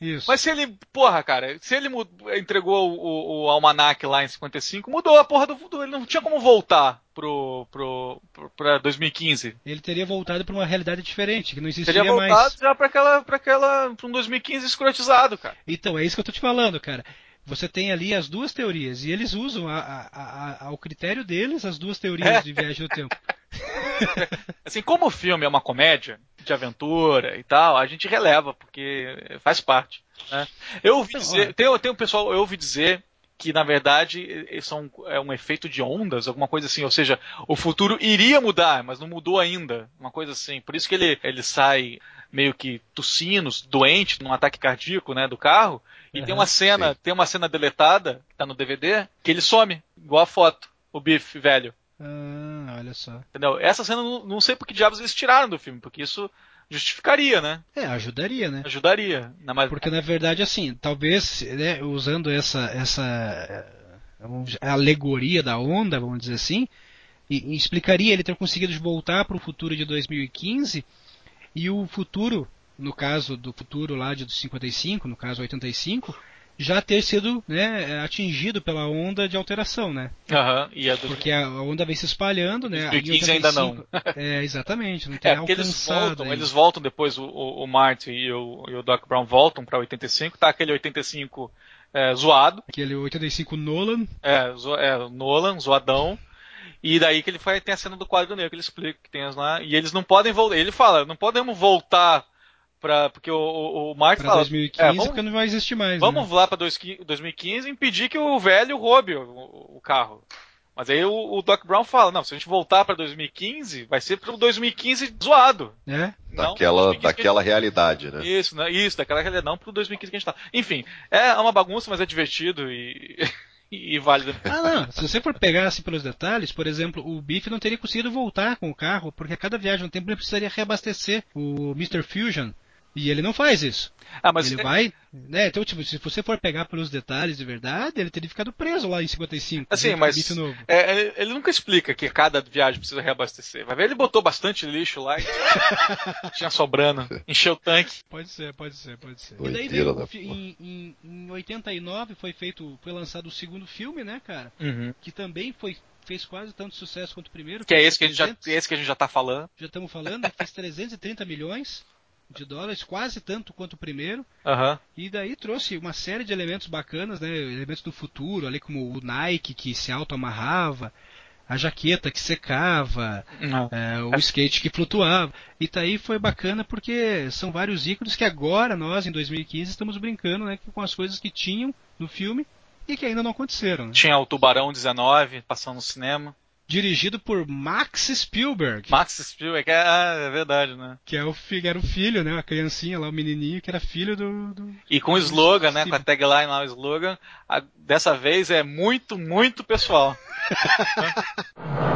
Isso. Mas se ele, porra, cara, se ele entregou o, o, almanac lá em 55, mudou a porra do, do ele não tinha como voltar pro, pro, pro pra 2015. Ele teria voltado pra uma realidade diferente, que não existia Teria mais. voltado já pra aquela, pra aquela, pra um 2015 escrotizado, cara. Então, é isso que eu tô te falando, cara. Você tem ali as duas teorias, e eles usam a, a, a, ao critério deles as duas teorias de viagem no tempo. Assim, como o filme é uma comédia de aventura e tal, a gente releva, porque faz parte. Né? Eu ouvi Então, dizer, tem, tem um pessoal, eu ouvi dizer que na verdade são, é um efeito de ondas, alguma coisa assim, ou seja, o futuro iria mudar, mas não mudou ainda, uma coisa assim. Por isso que ele, ele sai meio que tossindo, doente, num ataque cardíaco, né, do carro, e tem Aham, uma cena, sim. tem uma cena deletada, que tá no DVD, que ele some, igual a foto, o Biff velho. Ah, olha só. Entendeu? Essa cena não, sei por que diabos eles tiraram do filme, porque isso justificaria, né? É, ajudaria, né? Ajudaria. Na, mas, Porque na verdade, assim, talvez, né, usando essa, essa alegoria da onda, vamos dizer assim, e, e explicaria ele ter conseguido voltar para o futuro de 2015 e o futuro, no caso do futuro lá de 55, no caso 85, já ter sido né, atingido pela onda de alteração, né? Aham, e a do- Porque a onda vem se espalhando, né? 2015 Em ainda não. É, exatamente, não tem É, porque eles voltam, ainda. eles voltam depois, o, o, Marty e o, e o Doc Brown voltam pra 85, tá aquele 85 é, zoado, Aquele 85 Nolan, é, zo, é, Nolan, zoadão, e daí que ele faz, tem a cena do quadro negro que ele explica que tem as lá, e eles não podem voltar, ele fala, não podemos voltar pra, porque o, o, para fala, 2015, é, vamos, porque não vai existir mais. Vamos né? lá para 2015 e impedir que o velho roube o, o- carro. Mas aí o, o Doc Brown fala, não, se a gente voltar para 2015, vai ser para 2015 zoado. É? Não Daquela, 2015 que a daquela realidade, né? Isso, né? Isso, daquela realidade, não pro 2015 que a gente tá. Enfim, é uma bagunça, mas é divertido e, e válido. Ah, não. Se você for pegar assim pelos detalhes, por exemplo, o Biff não teria conseguido voltar com o carro, porque a cada viagem no tempo ele precisaria reabastecer o Mr. Fusion. E ele não faz isso. Ah, mas ele é- vai. Né? Então, tipo, se você for pegar pelos detalhes de verdade, ele teria ficado preso lá em 55. Assim, mas é, ele- ele nunca explica que cada viagem precisa reabastecer. Vai ver, ele botou bastante lixo lá e tinha sobrando, encheu o tanque. Pode ser, pode ser, pode ser. e Doideira daí veio fi- em, em, em 89 foi feito, foi lançado o segundo filme, né, cara? Que também foi fez quase tanto sucesso quanto o primeiro. Que é esse que, a gente já, 300 esse que a gente já tá falando. já estamos falando, fez 330 milhões de dólares, quase tanto quanto o primeiro, Aham. e daí trouxe uma série de elementos bacanas, né, elementos do futuro, ali como o Nike que se auto-amarrava, a jaqueta que secava, Não. é, o skate que flutuava, e daí foi bacana porque são vários ícones que agora nós, em 2015, estamos brincando né, com as coisas que tinham no filme e que ainda não aconteceram. né. Tinha o Tubarão 19 passando no cinema. Dirigido por Max Spielberg. Max Spielberg, é, ah, é verdade, né? Que é o, fi- era o filho, né? A criancinha lá, o menininho, que era filho do. do- E com o slogan, né? Com a tagline lá, o slogan, a- dessa vez é muito, muito pessoal.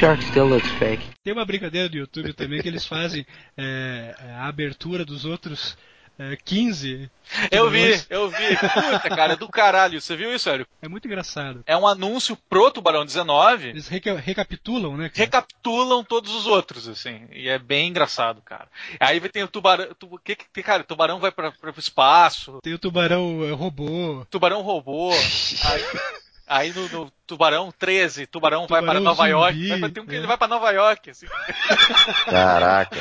Shark still looks fake. Tem uma brincadeira do YouTube também que eles fazem é, a abertura dos outros é, 15. Eu vi, eu vi. Puta, cara, do caralho. Você viu isso, Sério? É muito engraçado. É um anúncio pro Tubarão 19. Eles reca- recapitulam, né? cara? Recapitulam todos os outros, assim. E é bem engraçado, cara. Aí tem o tubarão. Tu, que, que, cara, o tubarão vai pra, pra, pro espaço. Tem o tubarão é, robô. Tubarão robô. Aí, aí no, no Tubarão 13, Tubarão, vai para Tubarão Nova zumbi, York. Vai, pra- tem um que é. ele vai pra Nova York, assim. Caraca.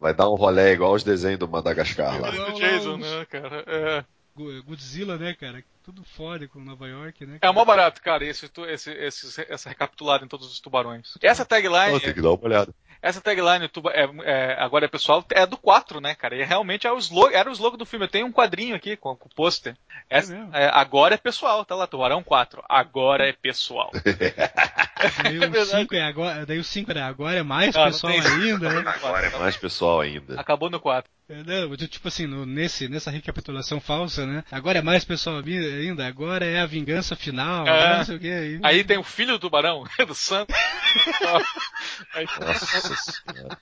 Vai dar um rolê igual os desenhos do Madagascar lá. do Jason, né, cara? É. Go- Godzilla, né, cara? Tudo foda com Nova York, né? É mó barato, cara, esse, esse, esse, essa recapitulada em todos os tubarões. Essa tagline, Pô, tem que dar uma olhada. Essa tagline tuba- é, é, agora é pessoal, é do 4, né, cara? E realmente é o slogan, era o slogan do filme. Eu tenho um quadrinho aqui com, com o pôster. Mesmo? é, agora é pessoal, tá lá, Tubarão 4. Agora é pessoal. Daí É o verdade. 5 é agora, daí o 5 era agora é mais Ah, não pessoal tem- ainda, né? Agora é mais pessoal ainda. Acabou no 4. É, não, tipo assim, no- nesse, nessa recapitulação falsa, né? Agora é mais pessoal ainda, agora é a vingança final, É. não sei o que. Aí, Aí tem o filho do tubarão, do Santos. Nossa senhora.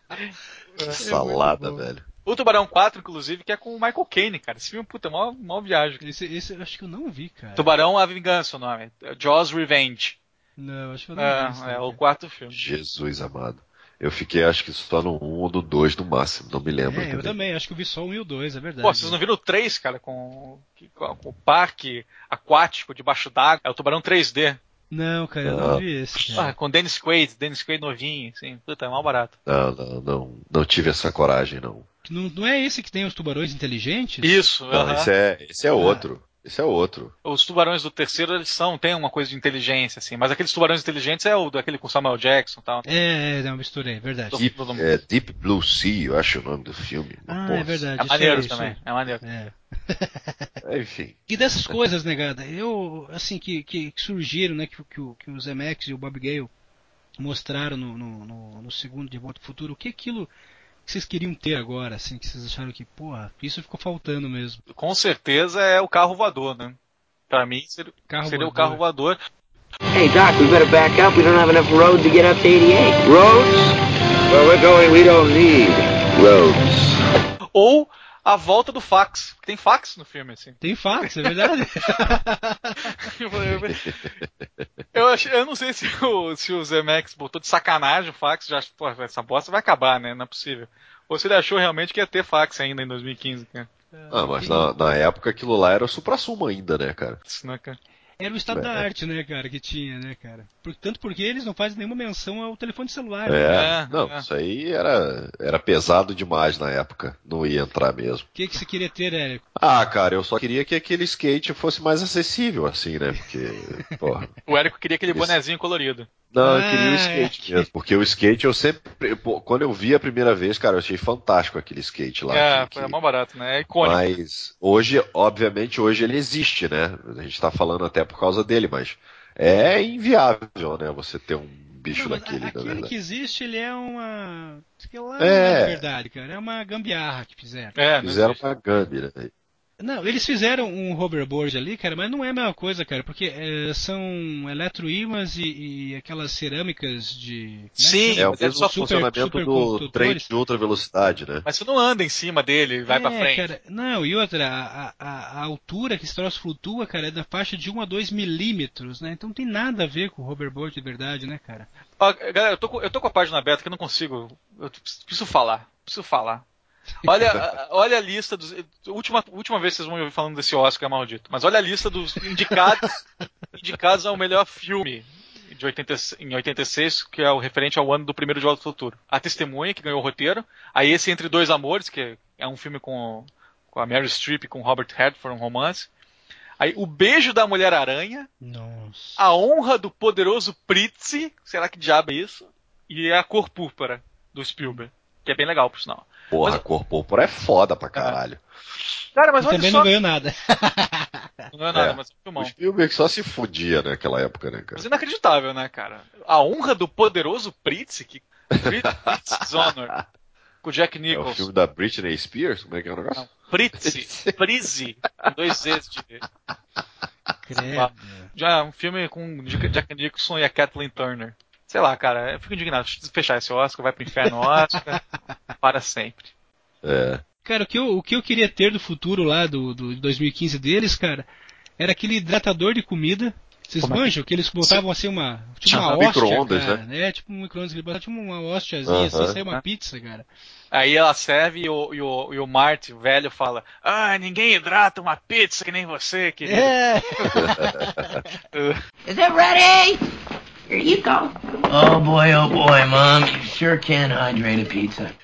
Que salada, velho. O Tubarão 4, inclusive, que é com o Michael Caine, cara. Esse filme, puta, é mó, mó viagem. Esse, esse eu acho que eu não vi, cara. Tubarão A Vingança, o nome. Jaws Revenge. Não, acho que eu não É, vi. isso, é o quarto filme. Jesus amado. Eu fiquei, acho que só no 1 ou no 2 no máximo, não me lembro. É, eu também. também, acho que eu vi só um e o dois, é verdade. Pô, vocês não viram o 3, cara, com, com, com o parque aquático debaixo d'água? É o Tubarão 3D. Não, cara, eu Não. não vi esse. Ah, Cara. com Dennis Quaid, Dennis Quaid novinho, assim. Puta, é mal barato. Não, não, não, não tive essa coragem, não. Não, não é esse que tem os tubarões inteligentes? Isso, Não, aham. esse é, esse é outro. Esse é outro. Os tubarões do terceiro, eles são, tem uma coisa de inteligência, assim. Mas aqueles tubarões inteligentes é o daquele com Samuel Jackson e tal. É, é, não, misturei, verdade. Do- Deep, do- é, Deep Blue Sea, eu acho o nome do filme. Ah, Porra. é verdade. É maneiro isso também, é maneiro. É. É, Enfim. E dessas coisas, negada, eu, assim, que, que, que surgiram, né, que, que, o- que o Zemeckis e o Bob Gale mostraram no, no, no, no segundo De Volta ao Futuro, o que é aquilo que vocês queriam ter agora, assim, que vocês acharam que, porra, isso ficou faltando mesmo. Com certeza é o carro voador, né? Pra mim seria, Carro seria o carro voador. Hey, Doc, we better back up. We don't have enough road to get up to 88. Roads? Where we're going, we don't need roads. Ou a volta do fax. Tem fax no filme, assim. Tem fatos, é verdade. Eu, achei, eu não sei se o, se o Zemex botou de sacanagem o fax, já pô, essa bosta vai acabar, né? Não é possível. Ou se ele achou realmente que ia ter fax ainda em 2015, cara. Ah, mas na, na época aquilo lá era o supra-sumo ainda, né, cara? Isso, né, cara? Era o estado da É. arte, né, cara, que tinha, né, cara. Por- tanto porque eles não fazem nenhuma menção ao telefone celular. É, É, não, é. isso aí era, era pesado demais na época. Não ia entrar mesmo. O que, que você queria ter, Érico? Ah, cara, eu só queria que aquele skate fosse mais acessível, assim, né? Porque, porra. O Érico queria aquele Isso. bonezinho colorido. Não, eu queria o é. skate mesmo. Porque o skate eu sempre. quando eu vi a primeira vez, cara, eu achei fantástico aquele skate lá. é, que- foi mó barato, né? É icônico. Mas hoje, obviamente, hoje ele existe, né? A gente tá falando até por causa dele, mas é inviável, né? Você ter um bicho Não, daquele, na aquele verdade. que existe, ele é uma. Aquilo lá É. não é verdade, cara. É uma gambiarra que fizeram. É, não Fizeram uma Gambi, né? Não, eles fizeram um hoverboard ali, cara, mas não é a mesma coisa, cara, porque é, são eletroímãs e, e aquelas cerâmicas de. né, Sim, É o mesmo super- funcionamento do supercondutores. trem de ultra velocidade, né? Mas você não anda em cima dele e vai é, pra frente. Cara, não, e outra, a, a, a altura que esse troço flutua, cara, é da faixa de 1 a 2 milímetros, né? Então não tem nada a ver com o hoverboard de verdade, né, cara? Ó, galera, eu tô, com, eu tô com a página aberta que eu não consigo. Eu preciso falar. Preciso falar. Olha, a- olha a lista dos. Última, última vez que vocês vão me ouvir falando desse Oscar maldito. Mas olha a lista dos indicados, indicados ao melhor filme de 80, em 86, que é o referente ao ano do primeiro de Volta ao Futuro. A Testemunha, que ganhou o roteiro. Aí esse Entre Dois Amores, que é um filme com, com a Mary Streep e com Robert Redford, um romance. Aí O Beijo da Mulher-Aranha. Nossa. A Honra do Poderoso Pritzi, será que diabo é isso? E a Cor Púrpura, do Spielberg, que é bem legal, por sinal. Porra, Mas- cor púrpura é foda pra caralho. Cara, mas E olha também só... não ganhou nada. Não é nada, É. mas é um O. Spielberg só se fudia naquela época, né, cara? Mas inacreditável, né, cara? A Honra do Poderoso Pritzi, que... Pritz's Honor, com o Jack É o Nicholson. filme da Britney Spears? Como é que é o negócio? Não, Pritzi, Prizzi, com dois Z's de... Credo. Já um filme com Jack Nicholson e a Kathleen Turner. Sei lá, cara, eu fico indignado. Deixa eu fechar esse Oscar, vai pro inferno Oscar, para sempre. É. Cara, o que, eu, o que eu queria ter do futuro lá, do, do 2015 deles, cara, era aquele hidratador de comida. Vocês Como é que- manjam? Que eles botavam assim uma. Tipo uma Ah, hóstia. micro-ondas, né? Tipo um micro-ondas. Eles botavam tipo uma hóstiazinha assim, Aham. saia uma pizza, cara. Aí ela serve e o, e o, e o Marty, o velho, fala: Ah, ninguém hidrata uma pizza que nem você, querido. É! Is it ready? Here you go. Oh boy, oh boy, Mom. You sure can hydrate a pizza.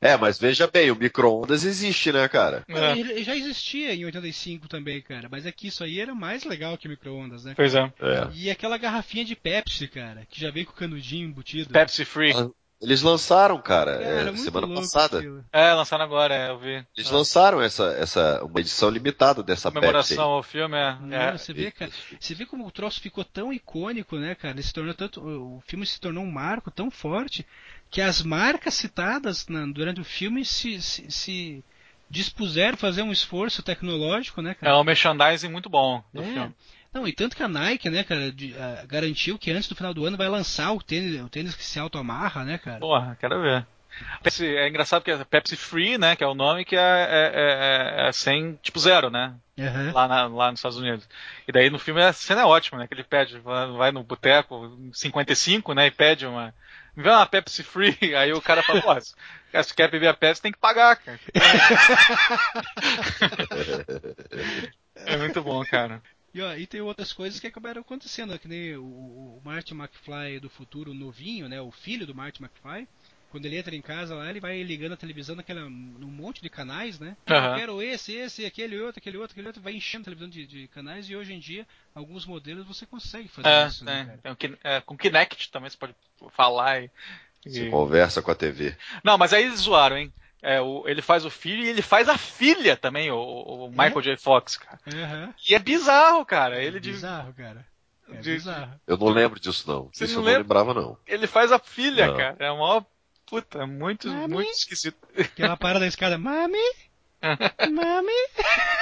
É, mas veja bem, o micro-ondas existe, né, cara? É. Ele já existia em 85 também, cara. Mas é que isso aí era mais legal que micro-ondas, né? Pois é. É. E aquela garrafinha de Pepsi, cara, que já veio com o canudinho embutido. Pepsi Free. Ah, Eles lançaram, cara, Cara, é, semana louco passada. aquilo. É, lançaram agora, é, eu vi. Eles É. lançaram essa, essa, uma edição limitada dessa Pepsi. Comemoração ao filme, é. Não, é. você vê, cara. Você vê como o troço ficou tão icônico, né, cara? Ele se tornou tanto, o filme se tornou um marco tão forte que as marcas citadas na- durante o filme se, se, se dispuseram a fazer um esforço tecnológico, né, É cara? um merchandising muito bom do É. filme. Não, e tanto que a Nike, né, cara, de, uh, garantiu que antes do final do ano vai lançar o tênis, o tênis que se autoamarra, né, cara? Porra, quero ver. Pepsi, é engraçado que é Pepsi Free, né, que é o nome que é, é, é, é sem, tipo zero, né, Uhum. lá, na- lá nos Estados Unidos. E daí no filme a cena é ótima, né, que ele pede, vai no boteco 55, né, e pede uma, me vê uma Pepsi Free, aí o cara fala, pô, se se quer beber a Pepsi tem que pagar, cara. é muito bom, cara. E, ó, e tem outras coisas que acabaram acontecendo, né, que nem o, o Marty McFly do futuro novinho, né, o filho do Marty McFly. Quando ele entra em casa lá, ele vai ligando a televisão naquela, num monte de canais, né? Aham. Eu quero esse, esse, aquele outro, aquele outro, aquele outro. Vai enchendo a televisão de, de canais e hoje em dia, alguns modelos você consegue fazer É, isso, né, é, Kin- é, com Kinect também você pode falar e... Você e- conversa com a TV. Não, mas aí eles zoaram, hein? É, o- ele faz o filho e ele faz a filha também, o, o Michael J. Fox, cara. Aham. E é bizarro, cara. Ele, de- Bizarro, cara. É de- bizarro. Eu não lembro disso, não. Você Isso não eu não lembra? lembrava, não. ele faz a filha, Não. cara. É uma puta, é muito, Mami? muito esquisito. Que ela para da escada, mami, mami.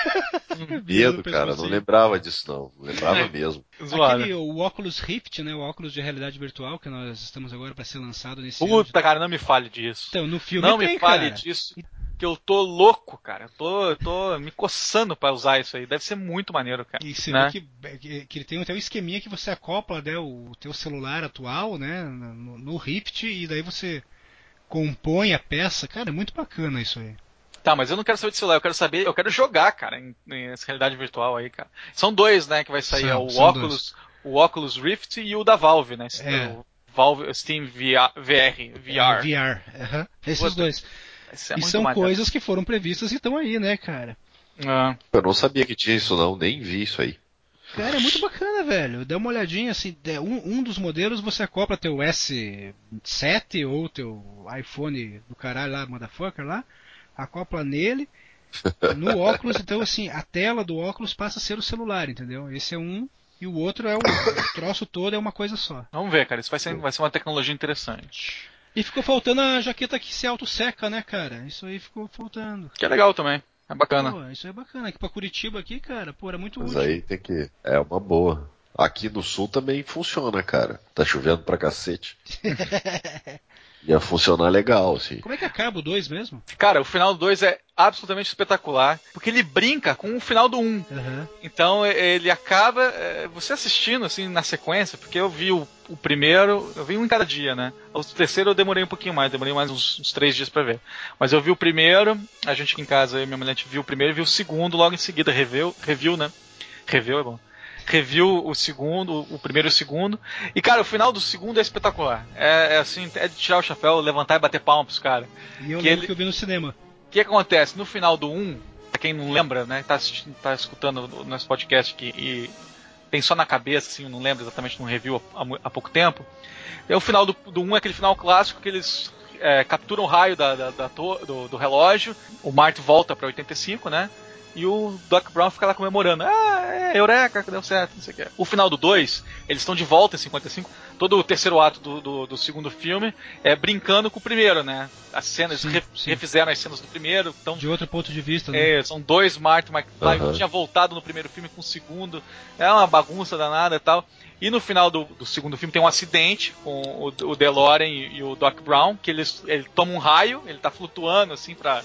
Medo, cara. Não lembrava disso, não. Não lembrava mesmo. Zoado. Aquele, o Oculus Rift, né, o óculos de realidade virtual que nós estamos agora para ser lançado nesse ano. de- Puta, cara, não me fale disso. Então, no filme Não tem, me fale cara. disso. Que eu tô louco, cara. Eu tô, eu tô me coçando pra usar isso aí. Deve ser muito maneiro, cara. E você né? vê que, que, que ele tem até um esqueminha que você acopla né, o teu celular atual, né, no, no Rift, e daí você compõe a peça. Cara, é muito bacana isso aí. Tá, mas eu não quero saber de celular, eu quero saber, eu quero jogar, cara, em, em essa realidade virtual aí, cara. São dois, né, que vai sair, São, é o são Oculus, o Oculus Rift e o da Valve, né? esse É. do Valve Steam VR, VR, VR. VR. aham. Esses Puta, dois. É e são maneiro. coisas que foram previstas e estão aí, né, cara? Ah, Eu não sabia que tinha isso, não. Nem vi isso aí. Cara, é muito bacana, velho. Dá uma olhadinha, assim, um, um dos modelos você acopla teu S7 ou teu iPhone do caralho lá, motherfucker lá, acopla nele, no óculos, então assim, a tela do óculos passa a ser o celular, entendeu? Esse é um e o outro é o, o troço todo é uma coisa só. vamos ver, cara, isso vai ser, vai ser uma tecnologia interessante. E ficou faltando a jaqueta que se auto-seca, né, cara? Isso aí ficou faltando. Que é legal também, é bacana. Pô, isso é bacana. Aqui pra Curitiba aqui, cara, pô, era muito Mas útil. aí tem que. É uma boa. Aqui no sul também funciona, cara. Tá chovendo pra cacete. Ia funcionar legal, assim. Como é que acaba o 2 mesmo? Cara, o final do 2 é absolutamente espetacular, porque ele brinca com o final do 1. Um. Aham. Então ele acaba é, você assistindo assim na sequência, porque eu vi o, o primeiro, eu vi um em cada dia, né? O terceiro eu demorei um pouquinho mais, demorei mais uns, uns três dias pra ver. Mas eu vi o primeiro, a gente aqui em casa, eu e minha mulher a gente viu o primeiro e viu o segundo logo em seguida, review, review, né? Review é bom. Review o segundo, o primeiro e o segundo. E cara, o final do segundo é espetacular. É, é assim, é de tirar o chapéu, levantar e bater palma pros caras. E eu Que lembro ele- que eu vi no cinema. O que acontece? No final do 1, pra quem não lembra, né, tá, assistindo, tá escutando o nosso podcast aqui e tem só na cabeça, assim, não lembra exatamente num review há, há pouco tempo. É o final do, do 1 é aquele final clássico que eles é, capturam o raio da, da- da do, do relógio, o Marte volta pra 85, né? E o Doc Brown fica lá comemorando. Ah, é, Eureka, deu certo, não sei o que. O final do 2, eles estão de volta em 55. Todo o terceiro ato do, do, do segundo filme é brincando com o primeiro, né? As cenas, Sim, re- sim. refizeram as cenas do primeiro, estão De outro ponto de vista, né? é, são dois Martin McFly, Aham. que tinha voltado no primeiro filme com o segundo. É uma bagunça danada e tal. E no final do, do segundo filme tem um acidente com o, o DeLorean e, e o Doc Brown, que eles, ele toma um raio, ele tá flutuando assim pra.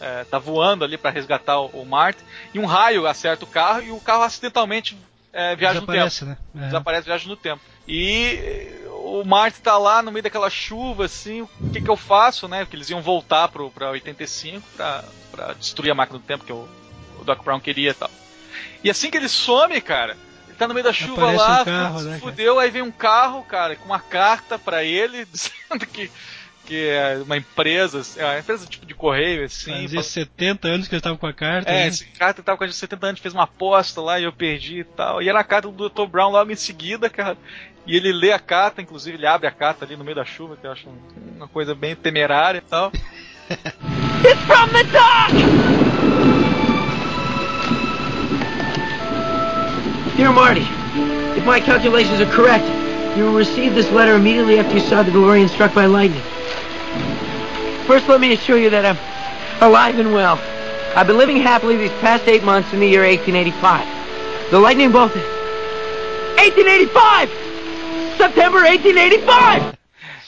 É, tá voando ali pra resgatar o, o Martin. E um raio acerta o carro e o carro acidentalmente é, viaja no tempo Desaparece, né? É. desaparece viaja no tempo. E o Marty tá lá no meio daquela chuva, assim, o que que eu faço, né? Porque eles iam voltar pro, pra 85 pra, pra destruir a máquina do tempo que o, o Doc Brown queria e tal. E assim que ele some, cara, ele tá no meio da chuva Aparece lá, um carro, fu- né, fudeu, aí vem um carro, cara, com uma carta pra ele, dizendo que, que é uma empresa, é uma empresa tipo de correio, assim. Fazia fala- 70 anos que ele tava com a carta. é, né? esse cara tava com a gente 70 anos, fez uma aposta lá e eu perdi e tal. E era a carta do Dr. Brown logo em seguida, cara. E ele lê a carta, inclusive ele abre a carta ali no meio da chuva, que eu acho uma coisa bem temerária e tal. It's from the dock! Dear Marty, if my calculations are correct, you will receive this letter immediately after you saw the DeLorean struck by lightning. First, let me assure you that I'm alive and well. I've been living happily these past eight months in the year 1885. The lightning bolt 1885! September 1885!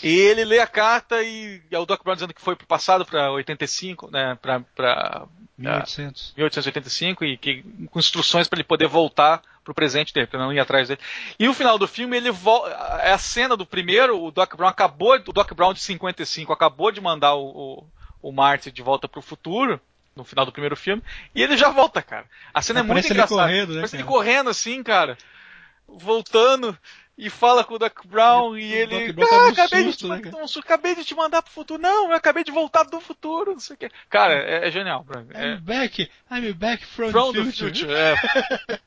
E ele lê a carta e é o Doc Brown dizendo que foi pro passado para 85, né, para para 1800. 1885 e que com instruções para ele poder voltar pro presente dele, para não ir atrás dele. E o final do filme ele volta, é a cena do primeiro, o Doc Brown acabou, o Doc Brown de 55 acabou de mandar o, o, o Marty de volta pro futuro no final do primeiro filme e ele já volta, cara. A cena é muito Aparece ele engraçada. correndo, né, Parece ele correndo assim, cara, voltando e fala com o Doc Brown e, o ele, Doc Brown tá ah, acabei, susto, de te, né, mandar- cara? um acabei de te mandar pro futuro. Não, eu acabei de voltar do futuro, não sei o quê. Cara, é, é genial. Brian. É, I'm back, I'm back from, From the the future. Future. é.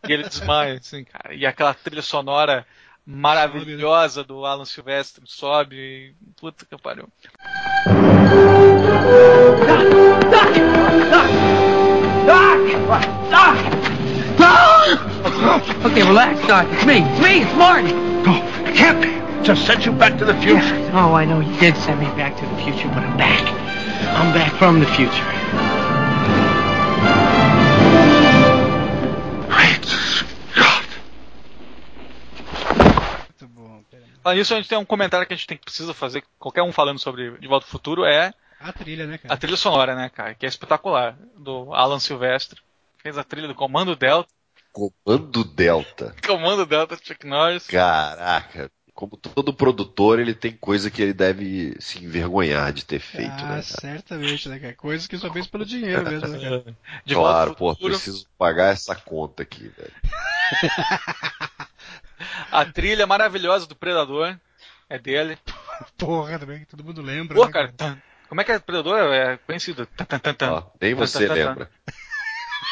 e ele desmaia, assim, cara. E aquela trilha sonora maravilhosa do Alan Silvestre sobe. E... Puta que pariu. Doc! Doc! Doc! Okay, relax, Doc. It's me. It's me. It's Marty. It can't be. Just sent you back to the future. Oh, I know you did send me back to the future, but I'm back. I'm back from the future. Muito bom. Falando nisso, a gente tem um comentário que a gente tem que precisa fazer, qualquer um falando sobre De Volta ao Futuro, é A trilha, né, cara? a trilha sonora, né, cara? Que é espetacular. Do Alan Silvestre. Fez a trilha do Comando Delta. Comando Delta. Comando Delta Chuck Norris. Caraca. Como todo produtor, ele tem coisa que ele deve se envergonhar de ter feito, ah, né, cara? certamente, né, cara? Coisa que só fez pelo dinheiro mesmo, né, cara? De Claro, pô, Futuro. preciso pagar essa conta aqui, velho. A trilha maravilhosa do Predador. É dele. Porra, também que todo mundo lembra. Pô, né, cara, tan. como é que é Predador? É conhecido. Tan, tan, tan. Ó, nem você lembra.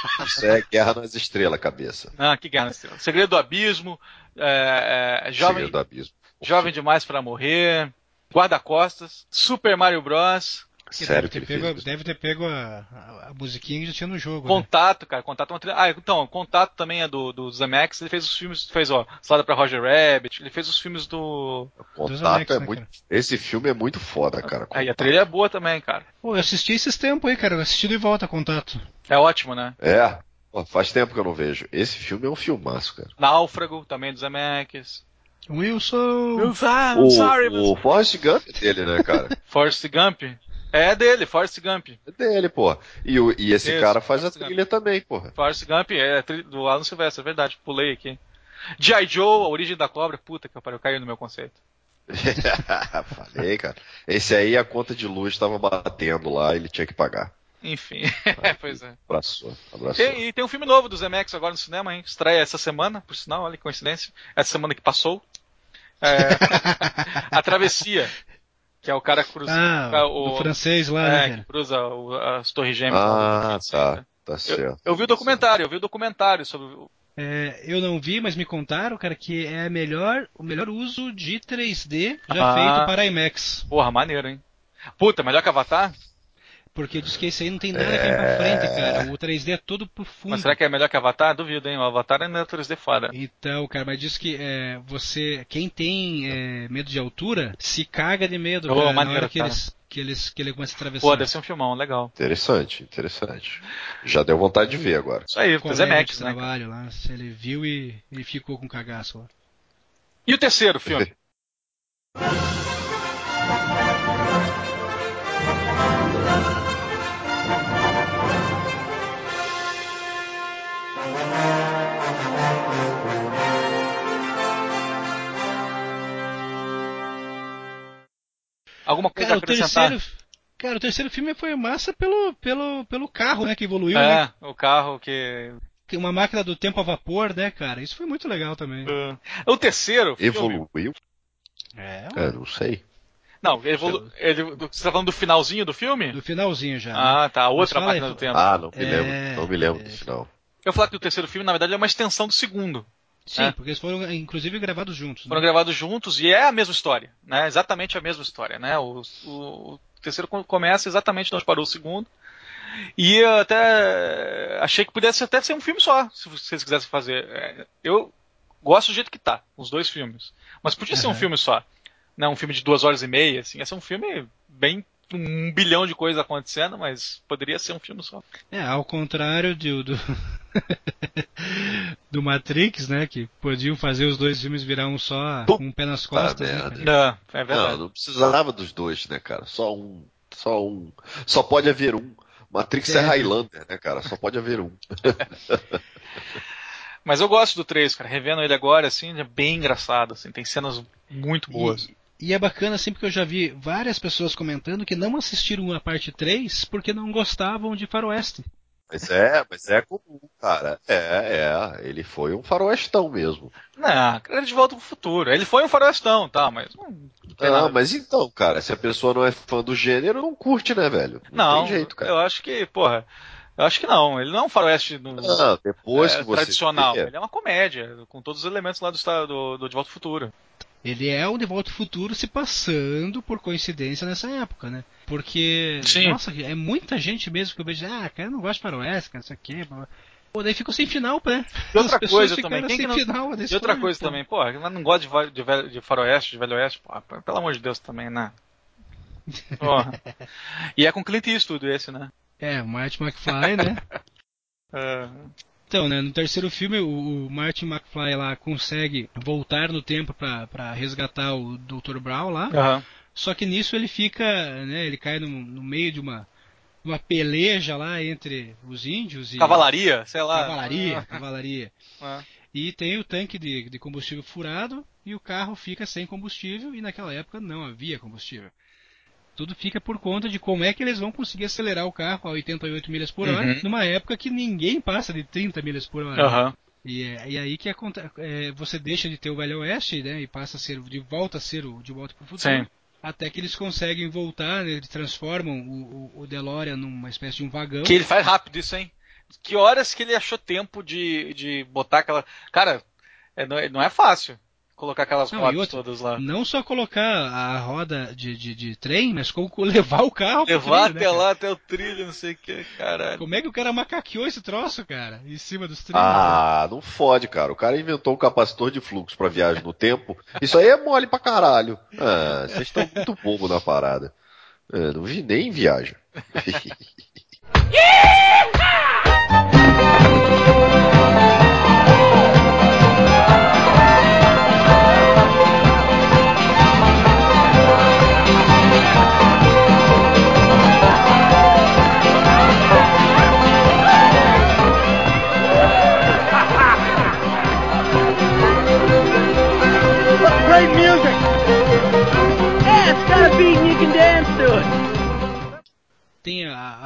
Isso é Guerra nas Estrelas, cabeça. Ah, que guerra. Estrela. Segredo do Abismo. É, é, jovem, Segredo do Abismo. jovem demais pra morrer. Guarda-costas. Super Mario Bros. Sério deve ter pego? Deve ter pego a, a, a musiquinha que já tinha no jogo. né? Contato, cara. Contato é uma trilha. Ah, então, Contato também é do, do Zemeckis. Ele fez os filmes. Fez, ó, Salada pra Roger Rabbit. Ele fez os filmes do. Contato Alex, é né, muito. cara? Esse filme é muito foda, cara. Aí a Contato. trilha é boa também, cara. Pô, eu assisti esses tempos aí, cara. Eu assisti de volta contato. É ótimo, né? É. Pô, faz tempo que eu não vejo. Esse filme é um filmaço, cara. Náufrago, também do Zemeckis. Wilson! O, I'm sorry, o Forrest Gump é dele, né, cara? Forrest Gump. É dele, Forrest Gump. É dele, pô. E, o- e esse Isso, cara faz a Forrest Gump. trilha também, porra. Forrest Gump é a do Alan Silvestre, é verdade. Pulei aqui. G.I. Joe, a origem da cobra. Puta que pariu, caiu no meu conceito. Falei, cara. Esse aí a conta de luz tava batendo lá, ele tinha que pagar. Enfim, pois é. Abraçou, abraçou. Tem, e tem um filme novo do Zemeckis agora no cinema, hein? Estreia essa semana, por sinal, olha que coincidência. Essa semana que passou. É, a Travessia, que é o cara que cruza. Ah, o, do francês lá, é, né, que cruza o- as torres gêmeas. Ah, do tá. Tá Eu, certo. eu vi o documentário, eu vi o documentário sobre. o- É, eu não vi, mas me contaram, cara, que é a melhor, o melhor uso de 3D já Ah. feito para IMAX. Porra, maneiro, hein? Puta, melhor que Avatar? Porque diz que esse aí não tem nada que ir pra frente, cara. O 3D é todo pro fundo. Mas será que é melhor que Avatar? Duvido, hein? O Avatar ainda é 3D fora. Então, cara, mas diz que é, você, quem tem é, medo de altura, se caga de medo, Ô, cara, na maneiro, hora que cara. eles, que eles, que ele começa a atravessar. Pô, deve ser um filmão, legal. Interessante, interessante. Já deu vontade de ver agora. Isso aí, Zemeckis, de né? trabalho lá, se ele viu e, e ficou com cagaço lá. E o terceiro filme? Alguma coisa Cara, a o acrescentar? terceiro, cara, o terceiro filme foi massa pelo, pelo, pelo carro, né, que evoluiu, né? É, o carro que. Tem uma máquina do tempo a vapor, né, cara? Isso foi muito legal também. O terceiro. filme- Evoluiu? É, É, não sei. Não, evolu... ele... você tá falando do finalzinho do filme? do finalzinho já. né? Ah, tá. A outra fala aí, máquina do tempo. Ah, não me É, lembro. Não me lembro é. do final. Eu falar que o terceiro filme, na verdade, é uma extensão do segundo. Sim, É. porque eles foram, inclusive, gravados juntos. Foram Né? gravados juntos e é a mesma história, né? Exatamente a mesma história, né? O, o- o terceiro co- começa exatamente onde parou o segundo. E eu até achei que pudesse até ser um filme só, se vocês quisessem fazer. É, Eu gosto do jeito que tá, os dois filmes. Mas podia ser um filme só. Né? Um filme de duas horas e meia, assim. Ia ser um filme bem um bilhão de coisas acontecendo, mas poderia ser um filme só. É, ao contrário do, do, do Matrix, né? Que podiam fazer os dois filmes virar um só, com um pé nas costas. né, merda. cara? Não, é verdade. Não, não precisava dos dois, né, cara? Só um. Só um. Só pode haver um. Matrix é, É. Highlander, né, cara? Só pode haver um. Mas eu gosto do 3, cara. Revendo ele agora, assim, é bem engraçado, assim. Tem cenas muito boas. E, e é bacana sempre que eu já vi várias pessoas comentando que não assistiram a parte 3 porque não gostavam de Faroeste. Mas é, mas é comum, cara. É, é. Ele foi um faroestão mesmo. Não, cara, ele de volta pro futuro. Ele foi um farostão, tá, mas. Não, não Ah, mas então, cara, se a pessoa não é fã do gênero, não curte, né, velho? Não, tem jeito, cara. eu acho que, porra. Eu acho que não. Ele não é um faroeste no, Ah, depois é, que você tradicional. vê, Ele é uma comédia, com todos os elementos lá do, do, do De Volta ao Futuro. Ele é o De Volta ao Futuro se passando por coincidência nessa época, né? Porque, Sim. nossa, é muita gente mesmo que eu vejo, ah, cara, eu não gosto de faroeste, cara, isso aqui. blá, blá. Pô, daí ficou sem final, né? E outra coisa também, quem que não- final E outra coisa pô. também, porra, eu não gosto de, de, de faroeste, de velho oeste, porra, pelo amor de Deus também, né? Porra. e é com Clint Eastwood esse, né? É, o Martin McFly, né? É, Então, né, no terceiro filme, o, o Martin McFly lá consegue voltar no tempo pra pra resgatar o Dr. Brown lá. aham. Só que nisso ele fica, né, ele cai no, no meio de uma, uma peleja lá entre os índios e Cavalaria, sei lá. cavalaria, cavalaria. Ah, E tem o tanque de, de combustível furado e o carro fica sem combustível e naquela época não havia combustível. Tudo fica por conta de como é que eles vão conseguir acelerar o carro a 88 milhas por hora, Uhum. numa época que ninguém passa de 30 milhas por hora. Aham. E é e aí que aconte- é, você deixa de ter o Velho Oeste, né, e passa a ser de volta a ser o de volta para o futuro. Sim. Até que eles conseguem voltar, né, eles transformam o, o, o DeLorean numa espécie de um vagão. Que ele faz rápido isso, hein? Que horas que ele achou tempo de, de botar aquela. Cara, é, não, é, não é fácil colocar aquelas Não, rodas outra, todas lá. Não só colocar a roda de, de, de trem, mas como levar o carro Levar trilho, né, até cara? lá, até o trilho, não sei o que, caralho. Como é que o cara macaqueou esse troço, cara? Em cima dos trilhos. Ah, não fode, cara. O cara inventou um capacitor de fluxo pra viagem no tempo. Isso aí é mole pra caralho. Ah, vocês estão muito bobo na parada. É, não vi nem viagem.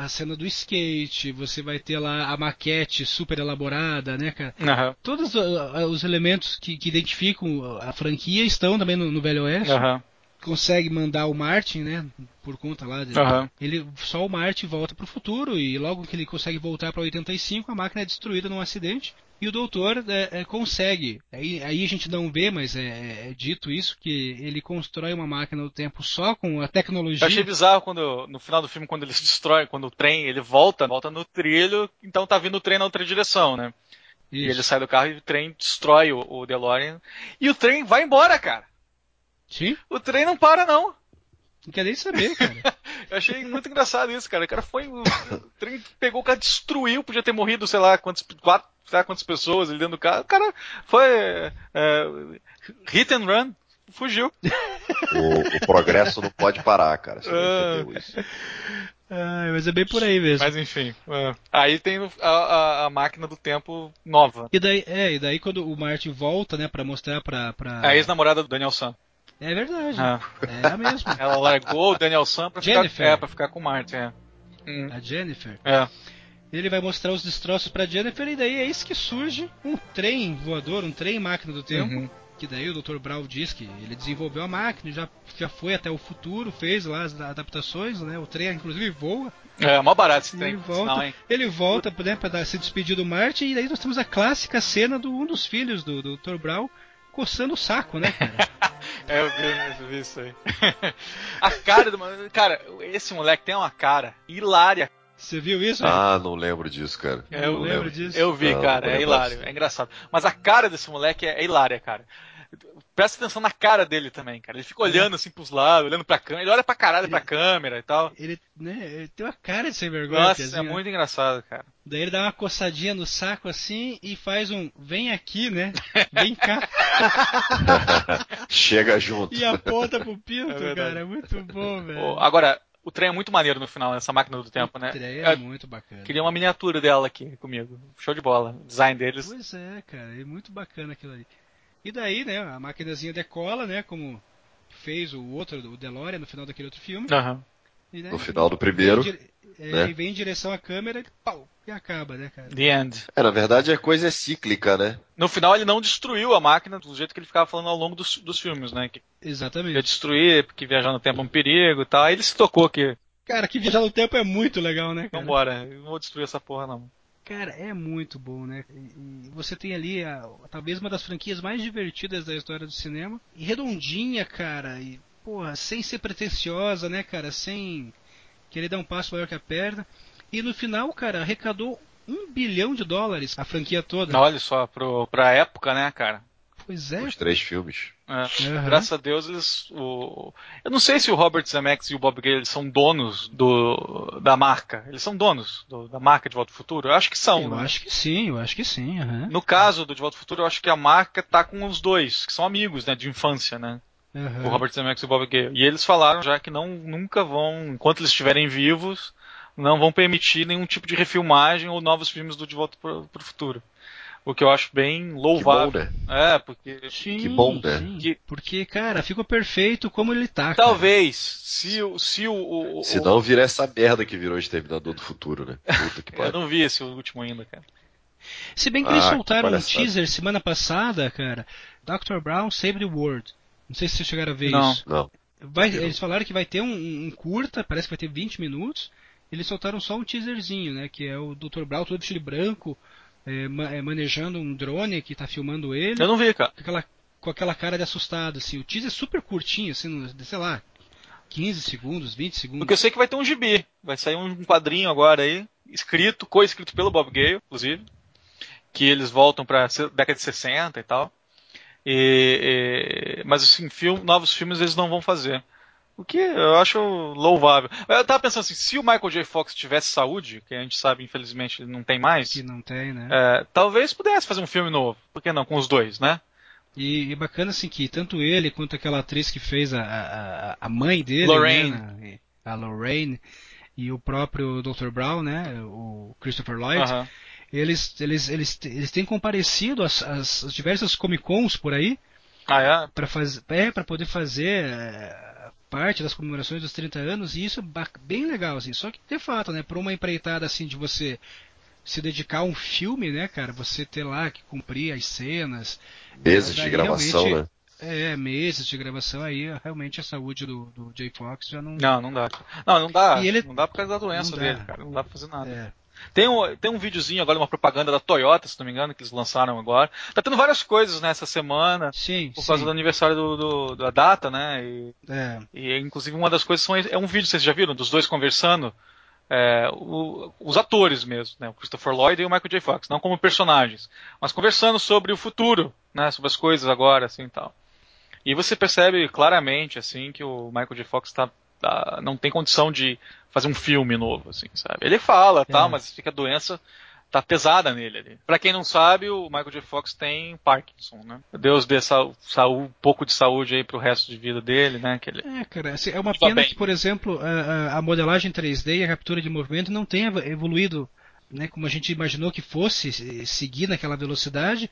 a, cena do skate, você vai ter lá a maquete super elaborada, né, cara? Aham, Todos ah, os elementos que, que identificam a franquia estão também no, no Velho Oeste. aham, Consegue mandar o Martin, né? Por conta lá de, aham. Ele só o Martin volta pro futuro e logo que ele consegue voltar para 85, a máquina é destruída num acidente e o doutor é, é, consegue. Aí, aí a gente não vê, mas é, é dito isso que ele constrói uma máquina do tempo só com a tecnologia. Eu achei bizarro quando, no final do filme, quando eles destroem, quando o trem, ele volta, volta no trilho, então tá vindo o trem na outra direção, né? E Isso. ele sai do carro e o trem destrói o, o DeLorean. E o trem vai embora, cara. Sim, O trem não para, não. não quer nem saber, cara. Eu achei muito engraçado isso, cara. O cara foi. O, trem pegou o cara, destruiu, podia ter morrido, sei lá, quantas, quatro, sei lá quantas pessoas ali dentro do carro. O cara foi. é, hit and run, fugiu. O, o progresso não pode parar, cara. Você Ah. não entendeu isso. Ai, mas é bem por aí mesmo. Mas enfim. é. Aí tem a, a- a máquina do tempo nova. E daí, é, e daí quando o Martin volta, né, para mostrar pra. pra... A ex-namorada do Daniel San. É verdade. Ah. É a mesma. Ela largou o Daniel San pra ficar, Jennifer. é, pra ficar com o Martin. É. Hum, A Jennifer. é. Ele vai mostrar os destroços pra Jennifer e daí é isso que surge um trem voador, um trem máquina do tempo. Uhum. Que daí o Dr. Brown diz que ele desenvolveu a máquina, já, já foi até o futuro, fez lá as adaptações, né? O trem inclusive voa. É, mó barato esse trem. ele sinal, volta, hein? ele volta né, pra dar, se despedir do Martin e daí nós temos a clássica cena do um dos filhos do, do Dr. Brown coçando o saco, né, cara? É, eu vi, eu vi isso aí. a cara do. mano- Cara, esse moleque tem uma cara hilária. Você viu isso? Ah, não lembro disso, cara. Eu não lembro disso. Eu vi, Não, cara, é lembro hilário, assim. é engraçado. Mas a cara desse moleque é, é hilária, cara. Presta atenção na cara dele também, cara. Ele fica olhando assim pros lados, olhando pra câmera. Ele olha pra caralho pra câmera e tal. Ele, né, ele tem uma cara de sem vergonha. Nossa, Piazinho, é né? muito engraçado, cara. Daí ele dá uma coçadinha no saco assim e faz um vem aqui, né? Vem cá. Chega junto. e aponta pro pinto, É cara. É muito bom, velho. Agora, o trem é muito maneiro no final, essa máquina do tempo, né? Estreia Eu é muito bacana. queria uma miniatura dela aqui comigo. Show de bola. O design deles. Pois é, cara, é muito bacana aquilo ali. E daí, né, a maquinazinha decola, né, como fez o outro, o DeLorean no final daquele outro filme. Aham. E, né, No final do primeiro. vem em dire- é, né? E vem em direção à câmera e pau, e acaba, né, cara? The End. É, na verdade a coisa é cíclica, né? No final ele não destruiu a máquina do jeito que ele ficava falando ao longo dos, dos filmes, né? Que ia Exatamente. destruir, porque viajar no tempo é um perigo e tal. Aí ele se tocou que, Cara, que viajar no tempo é muito legal, né, cara? vambora, eu não vou destruir essa porra não. Cara, é muito bom, né? E, você tem ali a, talvez uma das franquias mais divertidas da história do cinema. E redondinha, cara. E, porra, sem ser pretensiosa, né, cara? Sem querer dar um passo maior que a perna. E no final, cara, arrecadou um bilhão de dólares a franquia toda. Olha só, pro, pra época, né, cara? Pois é. Os três filmes. É. Aham. Graças a Deus eles. O... Eu não sei se o Robert Zemeckis e o Bob Gale eles são donos do, da marca. Eles são donos do- da marca de Volta ao Futuro? Eu acho que são. Eu né? acho que sim, eu acho que sim. aham. No caso do De Volta ao Futuro, eu acho que a marca tá com os dois, que são amigos, né, de infância, né? Aham. O Robert Zemeckis e o Bob Gale. E eles falaram já que não nunca vão, enquanto eles estiverem vivos, não vão permitir nenhum tipo de refilmagem ou novos filmes do De Volta pro, pro Futuro. O que eu acho bem Que louvável. bom, né? É, porque Sim, Que bom, né? sim. Que- Porque, cara, ficou perfeito como ele tá. cara. talvez se o se o, o, Se não vira essa merda que virou Exterminador do Futuro, né? Puta que eu pariu. não vi esse último ainda, cara. Se bem que eles Ah, que soltaram um palhaçada. teaser semana passada, cara. Dr. Brown Save the World. Não sei se vocês chegaram a ver Não. isso. Não. Vai- eles falaram que vai ter um, um curta, parece que vai ter 20 minutos. Eles soltaram só um teaserzinho, né? Que é o Dr. Brown todo vestido de branco, é, é, manejando um drone que tá filmando ele, Eu não vi, cara. com aquela, com aquela cara de assustado, assim. O teaser é super curtinho, assim, sei lá, 15 segundos, 20 segundos. Porque eu sei que vai ter um gibi. Vai sair um quadrinho agora aí, escrito, co-escrito pelo Bob Gale, inclusive. Que eles voltam pra década de 60 e tal. E, e- mas assim, film, novos filmes eles não vão fazer. O que eu acho louvável. Eu tava pensando assim, se o Michael J. Fox tivesse saúde, que a gente sabe, infelizmente, não tem mais, Que não tem, né? é, talvez pudesse fazer um filme novo. Por que não? Com os dois, né? E, e bacana assim que tanto ele quanto aquela atriz que fez a, a, a mãe dele, Lorraine. né, a Lorraine, e o próprio Dr. Brown, né, o Christopher Lloyd, Aham. eles, eles, eles, eles têm comparecido às, às, às diversas Comic Cons por aí Ah, é? para fazer, é, para poder fazer é, parte das comemorações dos 30 anos e isso é bem legal assim. Só que de fato, né, para uma empreitada assim de você se dedicar a um filme, né, cara, você ter lá que cumprir as cenas, Meses de gravação, né? é, meses de gravação aí, realmente a saúde do, do Jay Fox já não. Não, não dá. Não, não dá. E ele- Não dá por causa da doença dele, cara. Não dá pra fazer nada. É, Tem um, tem um videozinho agora, uma propaganda da Toyota, se não me engano, que eles lançaram agora. Tá tendo várias coisas nessa semana, sim, por sim, causa do aniversário do, do- da data, né? E, é, e, inclusive uma das coisas são, é um vídeo, vocês já viram, dos dois conversando. é, o- os atores mesmo, né? O Christopher Lloyd e o Michael J. Fox, não como personagens, mas conversando sobre o futuro, né? Sobre as coisas agora, assim, e tal. E você percebe claramente, assim, que o Michael J. Fox tá, tá- não tem condição de fazer um filme novo, assim, sabe? Ele fala, tal, É. mas fica a doença tá pesada nele ali. Pra quem não sabe, o Michael J. Fox tem Parkinson, né? Deus dê sa saúde, um pouco de saúde aí pro resto de vida dele, né? Que ele... é, cara, assim, é uma pena bem. que, por exemplo, a, a- modelagem 3D e a captura de movimento não tenha evoluído, né, como a gente imaginou que fosse seguir naquela velocidade,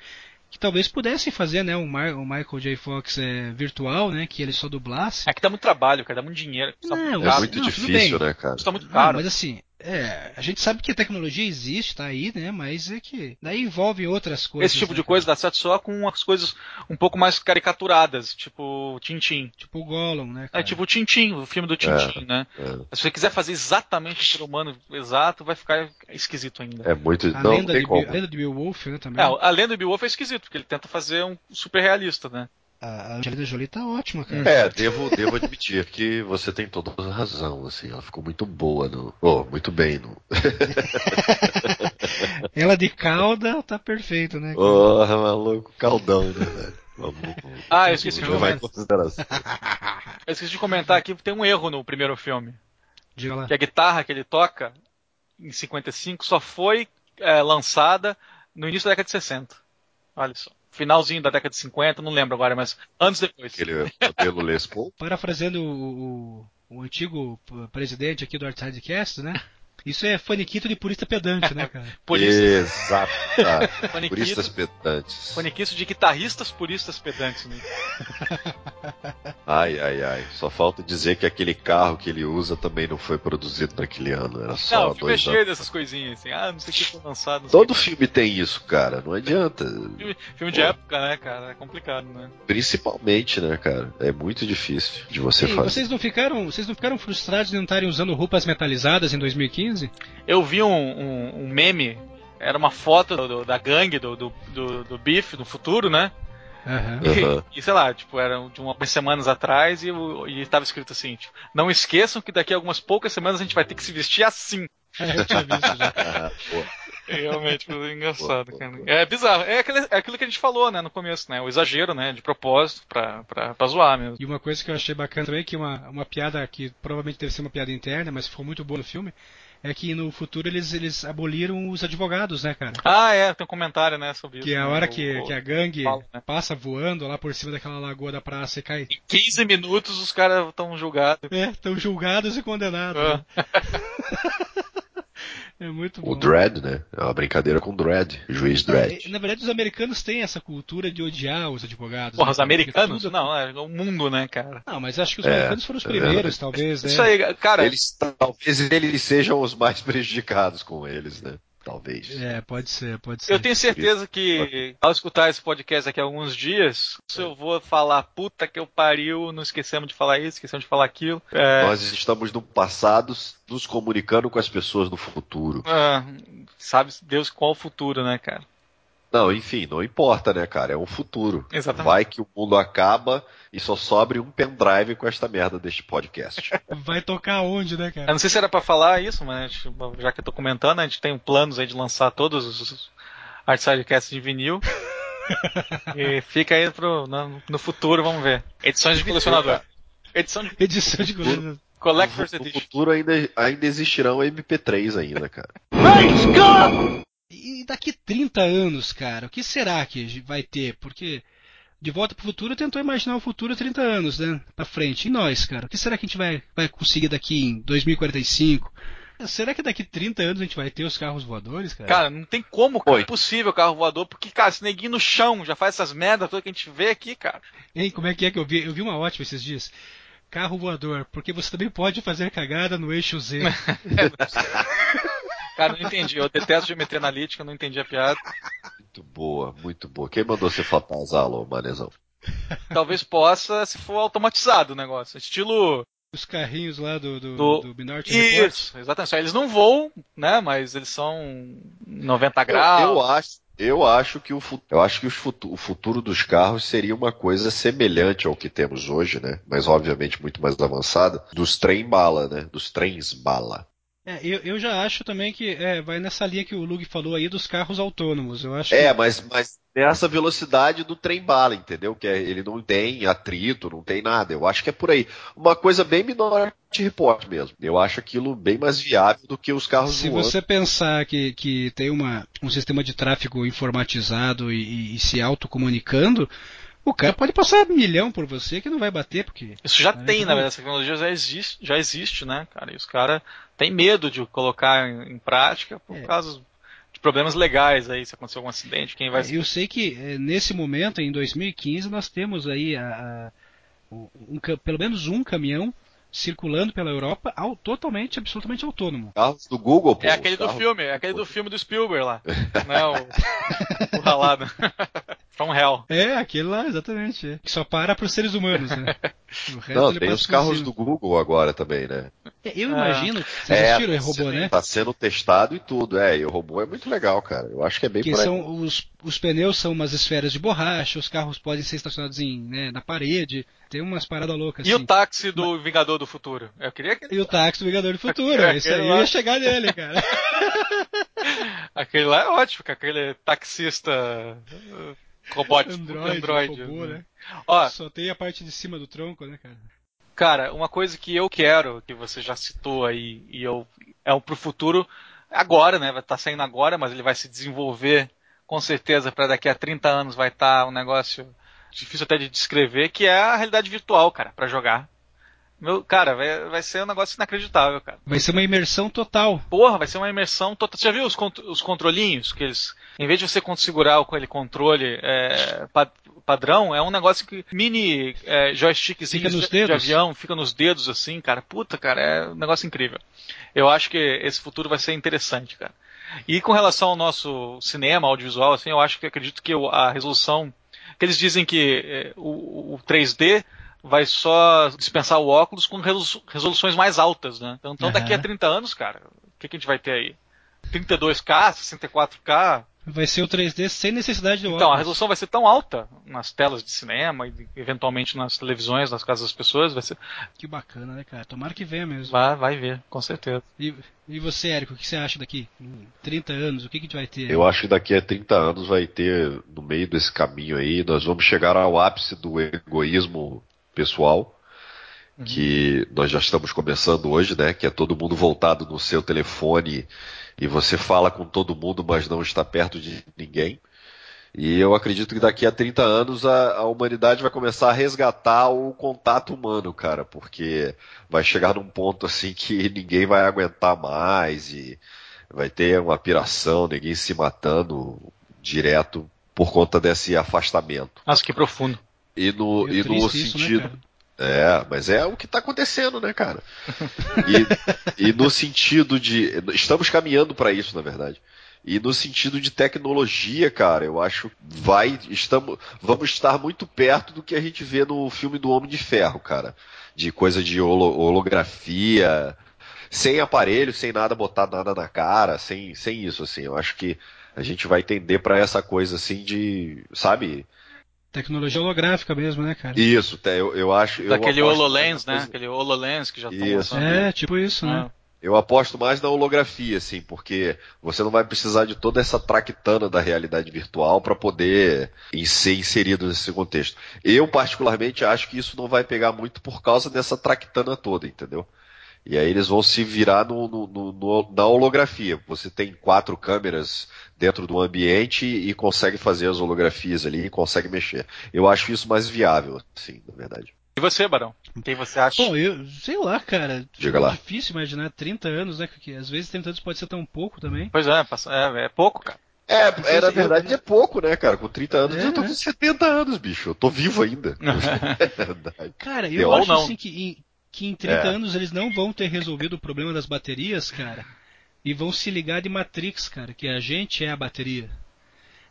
que talvez pudessem fazer, né, o, Mar- o Michael J. Fox é, virtual, né, que ele só dublasse. É que dá muito trabalho, cara, dá muito dinheiro. Não, É muito não, difícil, né, cara? Custa muito Ah, caro. mas assim, é, a gente sabe que a tecnologia existe, tá aí, né? Mas é que daí envolve outras coisas. Esse tipo né, de cara? coisa dá certo só com as coisas um pouco mais caricaturadas, tipo Tintim. Tipo o Gollum, né? É cara? tipo o Tintim, o filme do Tintim, né? É, Se você quiser fazer exatamente o ser humano exato, vai ficar esquisito ainda. é muito. a, Não, não lenda tem de, como. Bill- a lenda de Beowulf, né, também. É, a lenda do Beowulf é esquisito, porque ele tenta fazer um super realista, né? A Angelina Jolie tá ótima, cara. É, devo, devo admitir que você tem toda a razão, assim, ela ficou muito boa no. Oh, muito bem no. Ela de cauda tá perfeito, né? cara? Oh, maluco, caldão, né, velho? Vamos, Ah, eu esqueci de comentar. consideração. Eu esqueci de comentar aqui, tem um erro no primeiro filme. Diga lá. Que a guitarra que ele toca em 55 só foi é, lançada no início da década de 60. Olha só. Finalzinho da década de 50, não lembro agora, mas anos depois. Aquele modelo Les Paul. Parafraseando o, o, o antigo presidente aqui do Artside Cast, né? Isso é faniquito de purista pedante, né, cara? Exato. Faniquito. Puristas pedantes. faniquice de guitarristas puristas pedantes. Né? Ai, ai, ai. Só falta dizer que aquele carro que ele usa também não foi produzido naquele ano. Era só Não, o filme é cheio anos. dessas coisinhas assim. Ah, não sei o que foi lançado. Todo filme tem isso, cara. Não adianta. Filme, filme de época, né, cara? É complicado, né? Principalmente, né, cara? É muito difícil de você Ei, fazer. vocês não ficaram, vocês não ficaram frustrados de não estarem usando roupas metalizadas em 2015? Eu vi um, um- um meme, era uma foto do- da gangue do, do, do, do Biff no futuro, né? Aham. E, e, sei lá, tipo, era de umas semanas atrás e, o- e tava escrito assim, tipo, não esqueçam que daqui a algumas poucas semanas a gente vai ter que se vestir assim. É, eu tinha visto já. Ah. É realmente coisa engraçado, Pô, pô, cara. pô. É bizarro. É aquilo, é aquilo que a gente falou, né, no começo, né? O exagero, né? De propósito pra, pra, pra zoar mesmo. E uma coisa que eu achei bacana também, que uma, uma piada que provavelmente deve ser uma piada interna, mas ficou muito boa no filme, é que no futuro eles, eles aboliram os advogados, né, cara? Ah, é, tem um comentário, né, sobre isso. Que é a né, hora o- que, o- que a gangue fala, né? passa voando lá por cima daquela lagoa da praça e cai. Em 15 minutos os caras estão julgados. É, estão julgados e condenados. Ah. né? É muito bom. O Dredd, né? É uma brincadeira com o Dredd. Juiz Dredd. É, Na verdade, os americanos têm essa cultura de odiar os advogados. Porra, né, os americanos? tudo- Não, é o mundo, né, cara? Não, mas acho que os É, americanos foram os é primeiros, verdade. talvez, né? Isso aí, cara. Eles, talvez eles sejam os mais prejudicados com eles, né? Talvez. É, pode ser, pode ser. Eu tenho certeza que ao escutar esse podcast daqui a alguns dias, se eu vou falar puta que eu pariu, não esquecemos de falar isso, esquecemos de falar aquilo. É, Nós estamos no passado nos comunicando com as pessoas no futuro. ah, sabe Deus qual o futuro, né, cara? Não, enfim, não importa, né, cara? É um futuro. Exatamente. Vai que o mundo acaba e só sobre um pendrive com esta merda deste podcast. Vai tocar onde, né, Eu cara? não sei se era pra falar isso, mas gente- já que eu tô comentando, a gente tem planos aí de lançar todos os Artsidecasts de vinil. e fica aí pro, no, no futuro, vamos ver. Edições de colecionador. Edição de Edição de coluna. Collector's No Edition. futuro ainda, ainda existirão MP3 ainda, cara. E daqui 30 anos, cara, o que será que vai ter? Porque De Volta pro Futuro tentou imaginar o futuro 30 anos, né? Pra frente. E nós, cara? O que será que a gente vai, vai conseguir daqui em 2045? Será que daqui 30 anos a gente vai ter os carros voadores, cara? Cara, não tem como, cara. É impossível carro voador, porque, cara, esse neguinho no chão já faz essas merdas todas que a gente vê aqui, cara. Hein, como é que é que eu vi? Eu vi uma ótima esses dias. Carro voador, porque você também pode fazer cagada no eixo Z. Cara, não entendi. Eu detesto geometria analítica, não entendi a piada. Muito boa, muito boa. Quem mandou você ô Manezão? Talvez possa se for automatizado o negócio. Estilo. Os carrinhos lá do, do, Do- do Minority Report. Isso, exatamente. Eles não voam, né? Mas eles são 90 Eu, graus. eu acho, eu acho que, o, eu acho que os futu- o futuro dos carros seria uma coisa semelhante ao que temos hoje, né? Mas obviamente muito mais avançada, dos trem bala, né? Dos trens bala. É, eu, eu já acho também que é, vai nessa linha que o Lug falou aí dos carros autônomos. Eu acho É, que mas, mas nessa velocidade do trem bala, entendeu? Que é- ele não tem atrito, não tem nada. Eu acho que é por aí. Uma coisa bem Minority Report mesmo. Eu acho aquilo bem mais viável do que os carros se voando. você pensar que, que tem uma, um sistema de tráfego informatizado e, e- e se autocomunicando, o cara pode passar milhão por você que não vai bater, porque. Isso já É, tem, na verdade, essa tecnologia já existe, já existe, né, cara? E os caras têm medo de colocar em, em prática por É. causa de problemas legais aí, se acontecer algum acidente, quem vai Eu sei que eh, nesse momento, em 2015, nós temos aí a- a- um pelo menos um caminhão circulando pela Europa au- totalmente, absolutamente autônomo. Carros do Google, pô. É aquele do filme, é aquele do filme do Spielberg lá. né, o, o ralado. From Hell. É, aquele lá, exatamente. é. Que só para para os seres humanos, né? Não, tem os carros do Google agora também, né? É, Eu Ah. imagino. Vocês assistiram o tá robô, sendo, né? Tá sendo testado e tudo, é. E o robô é muito legal, cara. Eu acho que é bem Que são os, os pneus são umas esferas de borracha, os carros podem ser estacionados em, né, na parede, tem umas paradas loucas E assim. o táxi do Vingador do Futuro? Eu queria aquele, E o táxi do Vingador do Futuro, isso aí lá. ia chegar nele, cara. aquele lá é ótimo, que aquele taxista Robot, Android, Android. robô, né? Ó, Só tem a parte de cima do tronco, né, cara? Cara, uma coisa que eu quero, que você já citou aí, e eu é um pro futuro agora, né? Vai estar saindo agora, mas ele vai se desenvolver com certeza para daqui a 30 anos vai estar um negócio difícil até de descrever, que é a realidade virtual, cara, para jogar. Meu, cara, vai, vai ser um negócio inacreditável, cara. Vai ser uma imersão total. Porra, vai ser uma imersão total. Você já viu os, cont os controlinhos? Que eles, em vez de você configurar com aquele controle é, pa padrão, é um negócio que mini é, joystickzinho Fica nos de, dedos? de avião, fica nos dedos assim, cara. Puta, cara, é um negócio incrível. Eu acho que esse futuro vai ser interessante, cara. E com relação ao nosso cinema, audiovisual, assim, eu acho que acredito que a resolução. Que eles dizem que é, o, o 3D vai só dispensar o óculos com resolu- resoluções mais altas, né? Então, então daqui a Aham. 30 anos, cara, o que, que a gente vai ter aí? 32K, 64K? Vai ser o 3D sem necessidade de Então, óculos. a resolução vai ser tão alta nas telas de cinema e eventualmente nas televisões, nas casas das pessoas, vai ser. Que bacana, né, cara? Tomara que venha mesmo. Vai, vai ver, com certeza. E, e você, Érico, o que você acha daqui? Em 30 anos, o que, que a gente vai ter? Eu acho que daqui a 30 anos vai ter, no meio desse caminho aí, nós vamos chegar ao ápice do egoísmo pessoal, que nós já estamos começando hoje, né? Que é todo mundo voltado no seu telefone e você fala com todo mundo, mas não está perto de ninguém. E eu acredito que daqui a 30 anos a, a humanidade vai começar a resgatar o contato humano, cara, porque vai chegar num ponto assim que ninguém vai aguentar mais e vai ter uma piração, ninguém se matando direto por conta desse afastamento. Nossa, que profundo. E no, e no isso, né, sentido. cara? É, mas é o que está acontecendo, né, cara? E, e no sentido de. Estamos caminhando para isso, na verdade. E no sentido de tecnologia, cara, eu acho que vai. Estamos, vamos estar muito perto do que a gente vê no filme do Homem de Ferro, cara. De coisa de holo- holografia, sem aparelho, sem nada botar nada na cara, sem, sem isso, assim. Eu acho que a gente vai tender para essa coisa assim de. Sabe? Tecnologia holográfica mesmo, né, cara? Isso, eu, eu acho. eu Daquele HoloLens, né? coisa- Aquele HoloLens que já estão Isso. É, tipo isso, né? Ah. Eu aposto mais na holografia, assim, porque você não vai precisar de toda essa traquitana da realidade virtual para poder em- ser inserido nesse contexto. Eu, particularmente, acho que isso não vai pegar muito por causa dessa traquitana toda, entendeu? E aí eles vão se virar no, no- no- no- na holografia. Você tem quatro câmeras dentro do ambiente e consegue fazer as holografias ali e consegue mexer. Eu acho isso mais viável, assim, na verdade. E você, Barão? Quem você acha? Bom, eu sei lá, cara. Diga lá. difícil imaginar 30 anos, né? Porque às vezes 30 anos pode ser tão pouco também. Pois é, é, é pouco, cara. É, é, na verdade é pouco, né, cara? Com 30 anos, É, eu tô né? com 70 anos, bicho. Eu tô vivo ainda. é verdade. Cara, Eu acho não. assim que em, que em 30 É. anos eles não vão ter resolvido o problema das baterias, cara. E vão se ligar de Matrix, cara, que a gente é a bateria.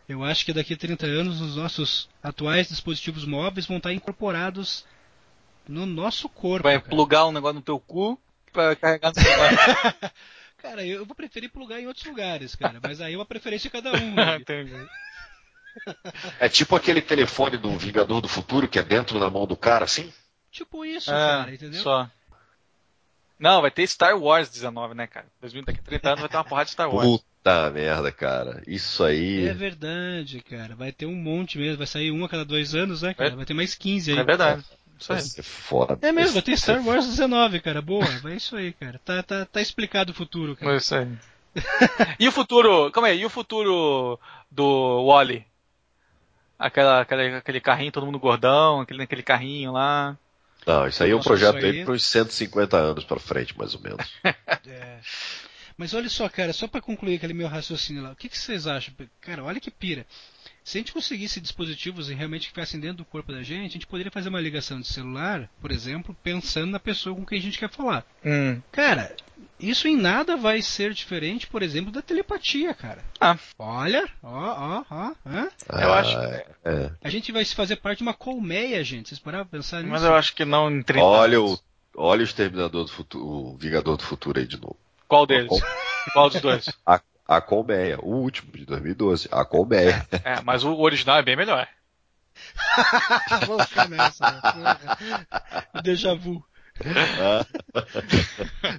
Eu acho que daqui a 30 anos os nossos atuais dispositivos móveis vão estar incorporados no nosso corpo. Vai cara. plugar um negócio no teu cu pra carregar no celular. Cara, eu vou preferir plugar em outros lugares, cara. Mas aí é uma preferência de cada um. né? É tipo aquele telefone do Vingador do Futuro que é dentro da mão do cara, assim? tipo isso, cara, É, entendeu? só. Não, vai ter Star Wars 19, né, cara? 2000, daqui a 30 anos vai ter uma porrada de Star Wars. Puta merda, cara. Isso aí. É verdade, cara. Vai ter um monte mesmo. Vai sair um a cada dois anos, né, cara? É. Vai ter mais 15 aí. É verdade. Isso Vai aí. ser foda. É mesmo, vai ter Star Wars 19, cara. Boa, vai isso aí, cara. Tá, tá, tá explicado o futuro, cara. É isso aí. e o futuro. Calma aí, e o futuro do Wally? Aquela, aquele, aquele carrinho, todo mundo gordão, aquele, aquele carrinho lá. Não, isso aí é um Nossa, projeto aí- aí para uns 150 anos pra frente, mais ou menos. É. Mas olha só, cara, só pra concluir aquele meu raciocínio lá, o que, que vocês acham? Cara, olha que pira. Se a gente conseguisse dispositivos e realmente que ficassem dentro do corpo da gente, a gente poderia fazer uma ligação de celular, por exemplo, pensando na pessoa com quem a gente quer falar. Hum. Cara, isso em nada vai ser diferente, por exemplo, da telepatia, cara. Ah. Olha, ó, ó, ó. hã? Eu Ah, acho- é. A gente vai se fazer parte de uma colmeia, gente. Vocês pararam pra pensar nisso? Mas eu acho que não em 30 Olha o, anos. olha o Exterminador do Futuro, o Vingador do Futuro aí de novo. Qual deles? Qual dos dois? A, a Colmeia, o último de 2012, a Colmeia. É, mas o original é bem melhor. Vamos ficar nessa. né? Déjà vu. Ah.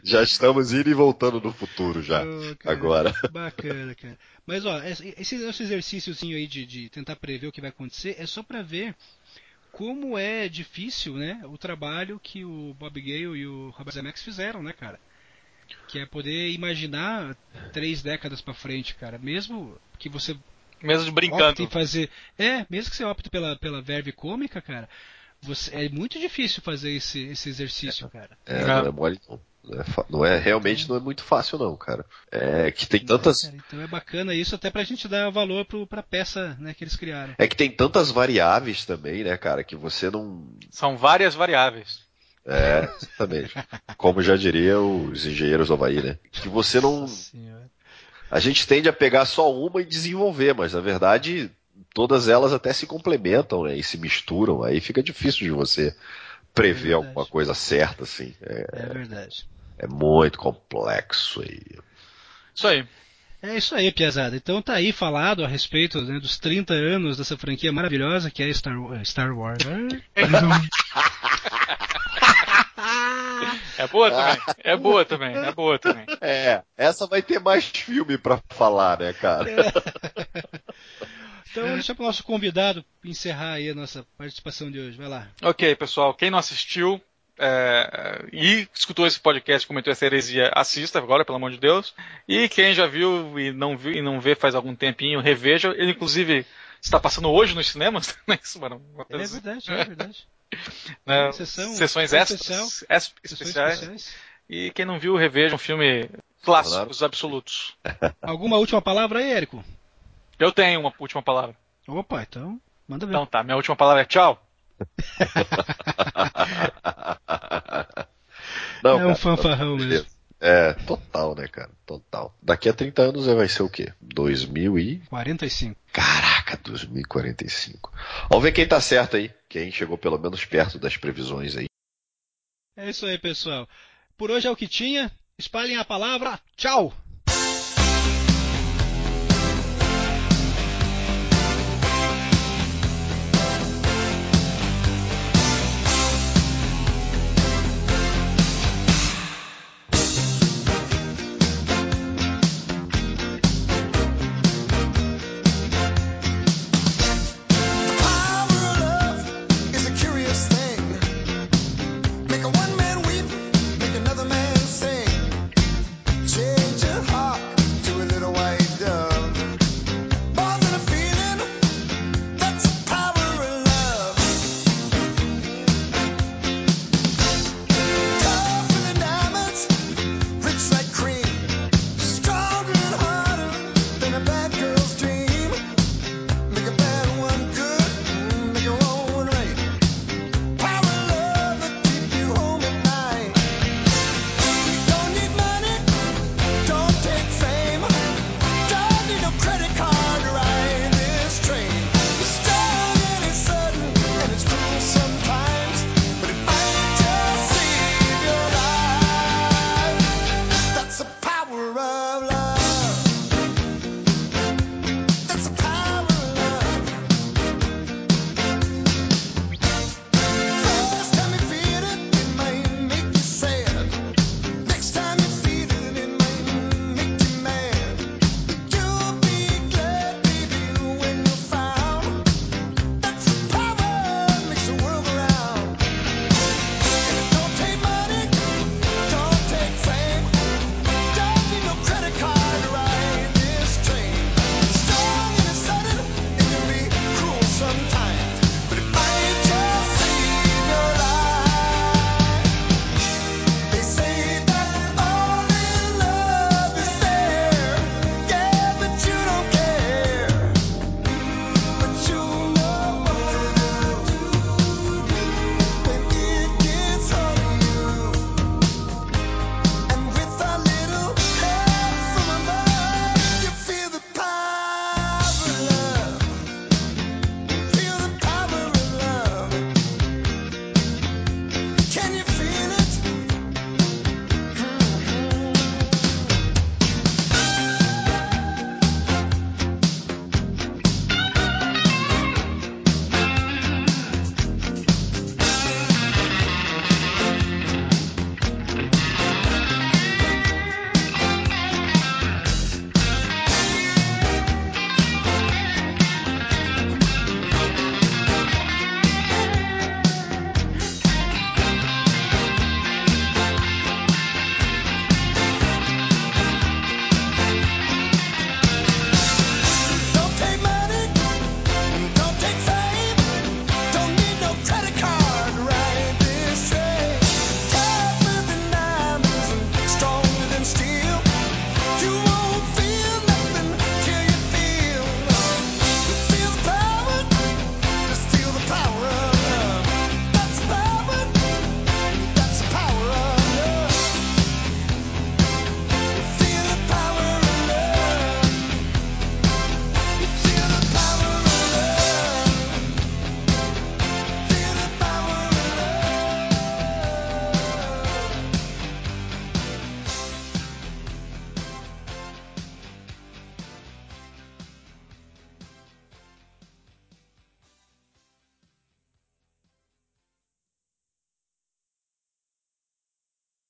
já estamos indo e voltando no futuro já. Oh, cara, agora. Bacana, cara. Mas ó, esse, esse exercíciozinho aí de, de tentar prever o que vai acontecer é só para ver como é difícil, né, o trabalho que o Bob Gale e o Robert Zemeckis fizeram, né, cara? Que é poder imaginar três décadas para frente, cara. Mesmo que você mesmo brincando. opte fazer, é, mesmo que você opte pela pela verve cômica, cara, você, é muito difícil fazer esse, esse exercício, cara. É, não é mole não. Não é, não é, realmente não é muito fácil não, cara. É que tem tantas. É, então é bacana isso até pra gente dar valor pro, pra peça né, que eles criaram. É que tem tantas variáveis também, né, cara, que você não. São várias variáveis. É, exatamente. Como já diria os engenheiros do Havaí, né? Que você não. A gente tende a pegar só uma e desenvolver, mas na verdade todas elas até se complementam né, e se misturam. Aí fica difícil de você prever é alguma coisa certa, assim. É, é verdade. É muito complexo aí. Isso aí. É isso aí, Piazada. Então tá aí falado a respeito né, dos 30 anos dessa franquia maravilhosa que é Star, Star Wars. É boa também. É boa também. É boa também. É, essa vai ter mais filme para falar, né, cara? É. Então, deixa para o nosso convidado encerrar aí a nossa participação de hoje. Vai lá. Ok, pessoal. Quem não assistiu é, e escutou esse podcast comentou essa heresia, assista agora, pelo amor de Deus. E quem já viu e não viu e não vê faz algum tempinho, reveja. Ele, inclusive, está passando hoje nos cinemas. Né? é verdade, é verdade. Né? Sessão, Sessões extras, especiais. especiais. E quem não viu, reveja um filme clássicos absolutos. Alguma última palavra aí, Érico? Eu tenho uma última palavra. Opa, então, manda ver. Então tá, minha última palavra é tchau. Não, é um fanfarrão mesmo. É, total, né, cara? Total. Daqui a 30 anos vai ser o quê? 2045. Caraca, 2045. Vamos ver quem tá certo aí. Quem chegou pelo menos perto das previsões aí. É isso aí, pessoal. Por hoje é o que tinha. Espalhem a palavra. Tchau!